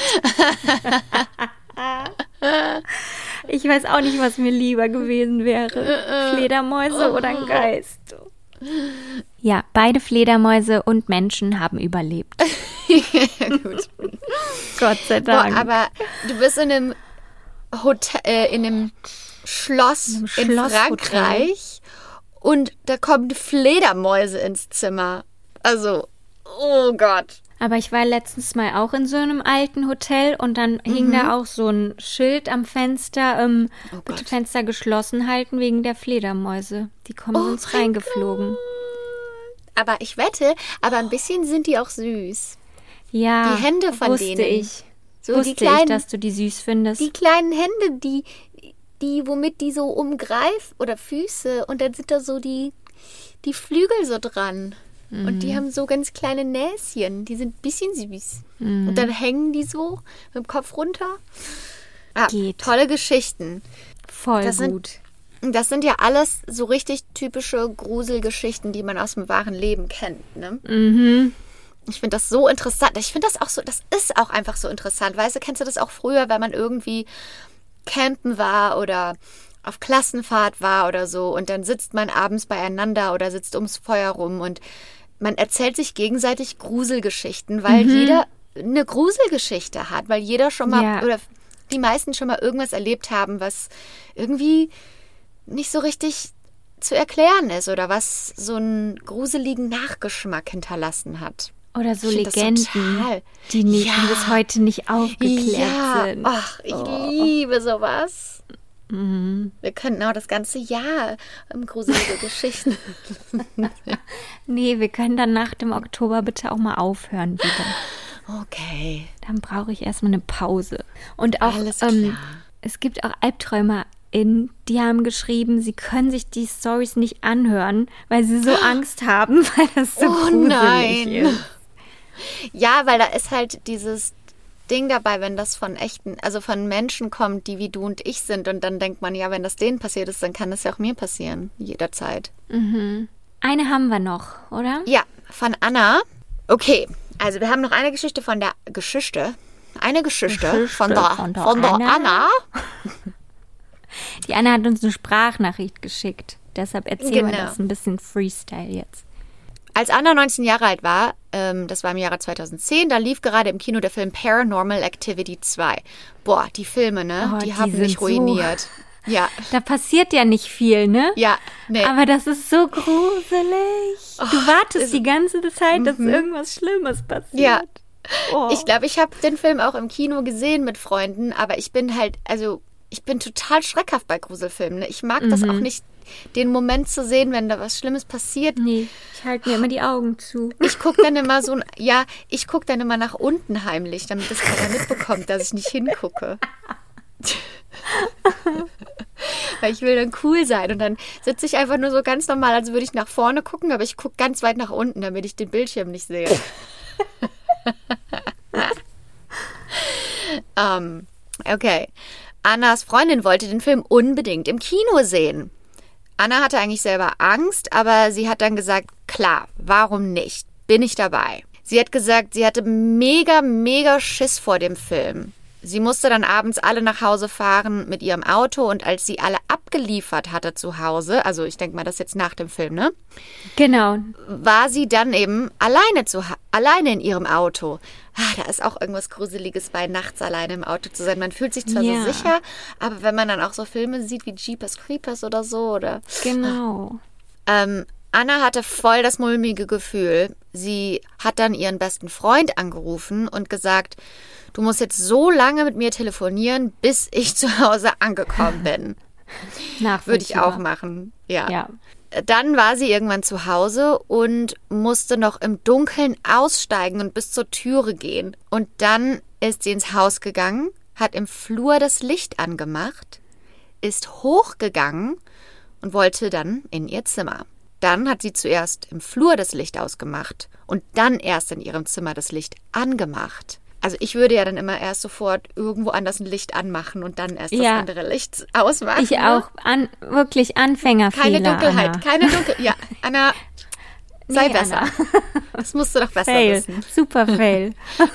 Ich weiß auch nicht, was mir lieber gewesen wäre. Fledermäuse oder ein Geist. Ja, beide Fledermäuse und Menschen haben überlebt. (laughs) Gut. Gott sei Boah, Dank. aber du bist in einem Hotel, äh, in einem Schloss In einem in. Frankreich und da kommen Fledermäuse ins Zimmer. Also, oh Gott. Aber ich war letztens mal auch in so einem alten Hotel und dann hing da auch so ein Schild am Fenster, ähm, Oh bitte Gott. Fenster geschlossen halten wegen der Fledermäuse. Die kommen Oh uns reingeflogen. Aber ich wette, aber ein bisschen sind die auch süß. Ja, Die Hände von wusste denen. ich. So wusste die kleinen, ich, dass du die süß findest. die kleinen Hände, die, die, womit die so umgreift oder Füße und dann sind da so die, die Flügel so dran. Und Mhm. die haben so ganz kleine Näschen, die sind ein bisschen süß. Mhm. Und dann hängen die so mit dem Kopf runter. Ah, Geht. tolle Geschichten. Voll das sind- gut. Das sind ja alles so richtig typische Gruselgeschichten, die man aus dem wahren Leben kennt. Ne? Mhm. Ich finde das so interessant. Ich finde das auch so, das ist auch einfach so interessant. Weißt du, kennst du das auch früher, wenn man irgendwie campen war oder auf Klassenfahrt war oder so und dann sitzt man abends beieinander oder sitzt ums Feuer rum und man erzählt sich gegenseitig Gruselgeschichten, weil jeder eine Gruselgeschichte hat, weil jeder schon mal Ja. oder die meisten schon mal irgendwas erlebt haben, was irgendwie nicht so richtig zu erklären ist oder was so einen gruseligen Nachgeschmack hinterlassen hat. Oder so Legenden, die nie, Ja. die bis heute nicht aufgeklärt ja, sind. ach, ich Oh. liebe sowas. Mhm. Wir könnten auch das ganze Jahr um gruselige (laughs) Geschichten. (laughs) Nee, wir können dann nach dem Oktober bitte auch mal aufhören wieder. Okay. Dann brauche ich erstmal eine Pause. Und auch, ähm, es gibt auch AlbträumerInnen, die haben geschrieben, sie können sich die Stories nicht anhören, weil sie so Angst haben, (laughs) weil das so Oh gruselig nein. ist. Ja, weil da ist halt dieses Ding dabei, wenn das von echten, also von Menschen kommt, die wie du und ich sind. Und dann denkt man, ja, wenn das denen passiert ist, dann kann das ja auch mir passieren. Jederzeit. Eine haben wir noch, oder? Ja, von Anna. Okay, also wir haben noch eine Geschichte von der Geschichte. Eine Geschichte, Geschichte von, der, von der von der Anna. Anna. (laughs) Die Anna hat uns eine Sprachnachricht geschickt. Deshalb erzählen wir Genau. das ein bisschen Freestyle jetzt. Als Anna 19 Jahre alt war, ähm, das war im Jahre 2010, da lief gerade im Kino der Film Paranormal Activity 2. Boah, die Filme, ne? Oh, die, die haben mich sind so- ruiniert. Ja, Da passiert ja nicht viel, ne? ja, nee. Aber das ist so gruselig. Du wartest es- die ganze Zeit, dass irgendwas Schlimmes passiert. Mhm. Ja. Oh. Ich glaube, ich habe den Film auch im Kino gesehen mit Freunden, aber ich bin halt, also ich bin total schreckhaft bei Gruselfilmen. Ne? Ich mag das Mhm. auch nicht, den Moment zu sehen, wenn da was Schlimmes passiert. Nee, ich halte mir immer die Augen zu. Ich gucke dann immer so, ja, ich gucke dann immer nach unten heimlich, damit das keiner mitbekommt, dass ich nicht hingucke. (laughs) Weil ich will dann cool sein und dann sitze ich einfach nur so ganz normal, als würde ich nach vorne gucken, aber ich gucke ganz weit nach unten, damit ich den Bildschirm nicht sehe. ähm, okay. Annas Freundin wollte den Film unbedingt im Kino sehen. Anna hatte eigentlich selber Angst, aber sie hat dann gesagt, klar, warum nicht? Bin ich dabei. Sie hat gesagt, sie hatte mega, mega Schiss vor dem Film. Sie musste dann abends alle nach Hause fahren mit ihrem Auto und als sie alle abgeliefert hatte zu Hause, also ich denke mal, das ist jetzt nach dem Film, ne? Genau. war sie dann eben alleine zu alleine in ihrem Auto. Ah, da ist auch irgendwas Gruseliges bei, nachts alleine im Auto zu sein. Man fühlt sich zwar Ja. so sicher, aber wenn man dann auch so Filme sieht wie Jeepers Creepers oder so oder Genau. ähm, Anna hatte voll das mulmige Gefühl. Sie hat dann ihren besten Freund angerufen und gesagt, du musst jetzt so lange mit mir telefonieren, bis ich (laughs) zu Hause angekommen bin. (laughs) Würde ich auch machen. Ja. Ja. Dann war sie irgendwann zu Hause und musste noch im Dunkeln aussteigen und bis zur Türe gehen. Und dann ist sie ins Haus gegangen, hat im Flur das Licht angemacht, ist hochgegangen und wollte dann in ihr Zimmer. Dann hat sie zuerst im Flur das Licht ausgemacht und dann erst in ihrem Zimmer das Licht angemacht. Also ich würde ja dann immer erst sofort irgendwo anders ein Licht anmachen und dann erst das Ja. andere Licht ausmachen. Ich ne? auch. An, wirklich Anfängerfehler. Keine Dunkelheit, Anna. keine Dunkelheit. Ja, Anna, (laughs) sei Nee, besser. Anna. Das musst du doch besser Fail. wissen. Super Fail. (laughs)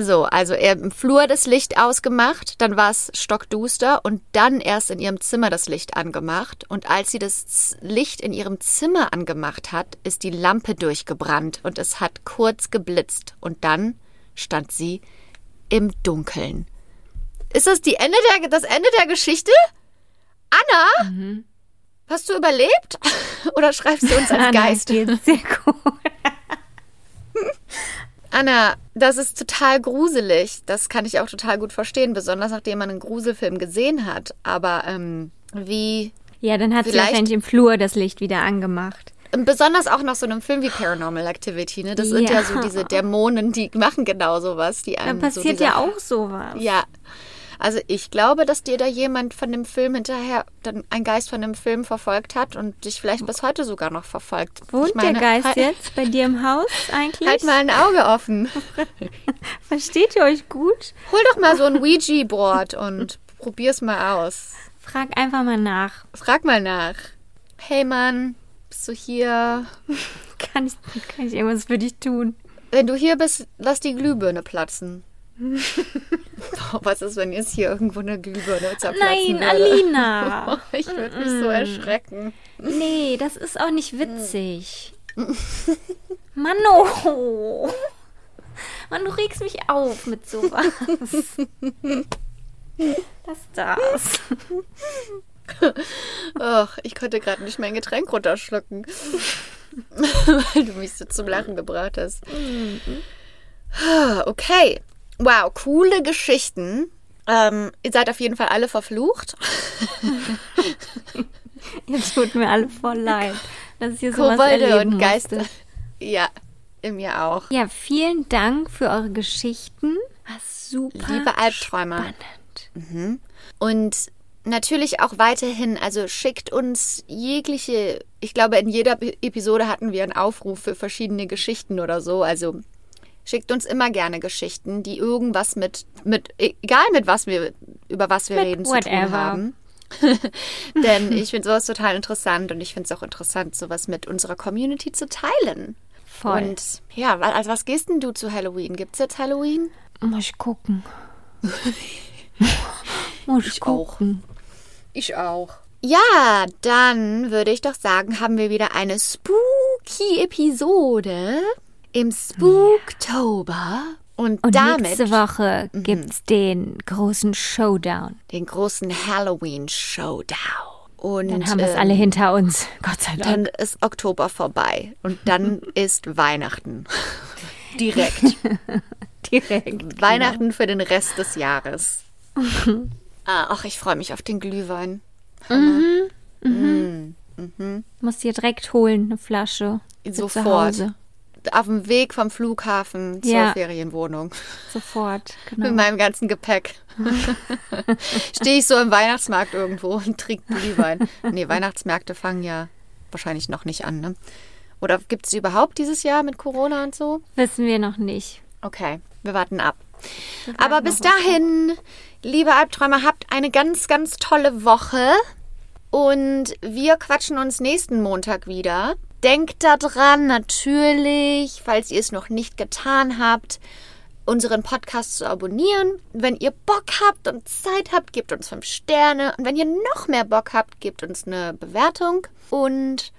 So, also er im Flur das Licht ausgemacht, dann war es stockduster und dann erst in ihrem Zimmer das Licht angemacht. Und als sie das Licht in ihrem Zimmer angemacht hat, ist die Lampe durchgebrannt und es hat kurz geblitzt. Und dann stand sie im Dunkeln. Ist das die Ende der, das Ende der Geschichte? Anna? Hast du überlebt? (laughs) Oder schreibst du uns als Anna, Geist? geht's sehr gut. (laughs) Anna, das ist total gruselig. Das kann ich auch total gut verstehen, besonders nachdem man einen Gruselfilm gesehen hat. Aber ähm, wie. Ja, dann hat sie wahrscheinlich im Flur das Licht wieder angemacht. Besonders auch nach so einem Film wie Paranormal Activity, ne? Das sind ja Ja. so diese Dämonen, die machen genau sowas. Die Dann einem passiert so diese, ja auch sowas. Ja. Also ich glaube, dass dir da jemand von dem Film hinterher, dann ein Geist von dem Film verfolgt hat und dich vielleicht bis heute sogar noch verfolgt. Wohnt meine, der Geist halt, jetzt bei dir im Haus eigentlich? Halt mal ein Auge offen. (laughs) Versteht ihr euch gut? Hol doch mal so ein Ouija-Board und probier's mal aus. Frag einfach mal nach. Frag mal nach. Hey Mann, bist du hier? (laughs) Kann ich, kann ich irgendwas für dich tun? Wenn du hier bist, lass die Glühbirne platzen. Was ist, wenn jetzt hier irgendwo eine Glühbirne zerplatzen Nein, würde? Alina. (laughs) Ich würde mich so erschrecken. Nee, das ist auch nicht witzig. (laughs) Mano. Mann, du regst mich auf mit sowas. (laughs) Was ist das? Ach, ich konnte gerade nicht mein Getränk runterschlucken. Weil du mich so zum Lachen gebracht hast. Okay. Wow, coole Geschichten. Ähm, ihr seid auf jeden Fall alle verflucht. (laughs) Jetzt tut mir alle voll leid, dass hier sowas Kobolde erleben und Geister. musste. Ja, in mir auch. Ja, vielen Dank für eure Geschichten. War super Liebe Albträume. spannend. Und natürlich auch weiterhin, also schickt uns jegliche, ich glaube, in jeder Episode hatten wir einen Aufruf für verschiedene Geschichten oder so. Also schickt uns immer gerne Geschichten, die irgendwas mit, mit egal mit was wir, über was wir Mit reden, zu tun whatever. haben. (laughs) Denn ich finde sowas total interessant und ich finde es auch interessant, sowas mit unserer Community zu teilen. Voll. Und ja, also was gehst denn du zu Halloween? Gibt's jetzt Halloween? Muss ich gucken. (laughs) Muss ich gucken. Ich auch. Ja, dann würde ich doch sagen, haben wir wieder eine spooky Episode im Spooktober. Und, Und damit nächste Woche gibt's den großen Showdown. den großen Halloween Showdown. Und Dann haben wir es ähm, alle hinter uns. Gott sei Dank. Dann ist Oktober vorbei. Und dann (laughs) ist Weihnachten. (laughs) Direkt. (laughs) Direkt. Weihnachten für den Rest des Jahres. ah, ach, ich freue mich auf den Glühwein. Muss dir direkt holen, eine Flasche. Sofort. Auf dem Weg vom Flughafen zur Ja. Ferienwohnung. Sofort. (laughs) Mit Genau. meinem ganzen Gepäck. (laughs) Stehe ich so im Weihnachtsmarkt irgendwo und trinke Glühwein. Nee, (laughs) Weihnachtsmärkte fangen ja wahrscheinlich noch nicht an, ne? Oder gibt es überhaupt dieses Jahr mit Corona und so? Wissen wir noch nicht. Okay, wir warten ab. Aber bis dahin, liebe Albträumer, habt eine ganz, ganz tolle Woche. Und wir quatschen uns nächsten Montag wieder. Denkt daran, natürlich, falls ihr es noch nicht getan habt, unseren Podcast zu abonnieren. Wenn ihr Bock habt und Zeit habt, gebt uns fünf Sterne. Und wenn ihr noch mehr Bock habt, gebt uns eine Bewertung. Und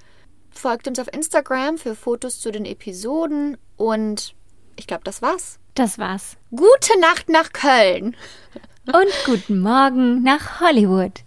folgt uns auf Instagram für Fotos zu den Episoden. Und ich glaube, das war's. Das war's. Gute Nacht nach Köln. Und guten Morgen nach Hollywood.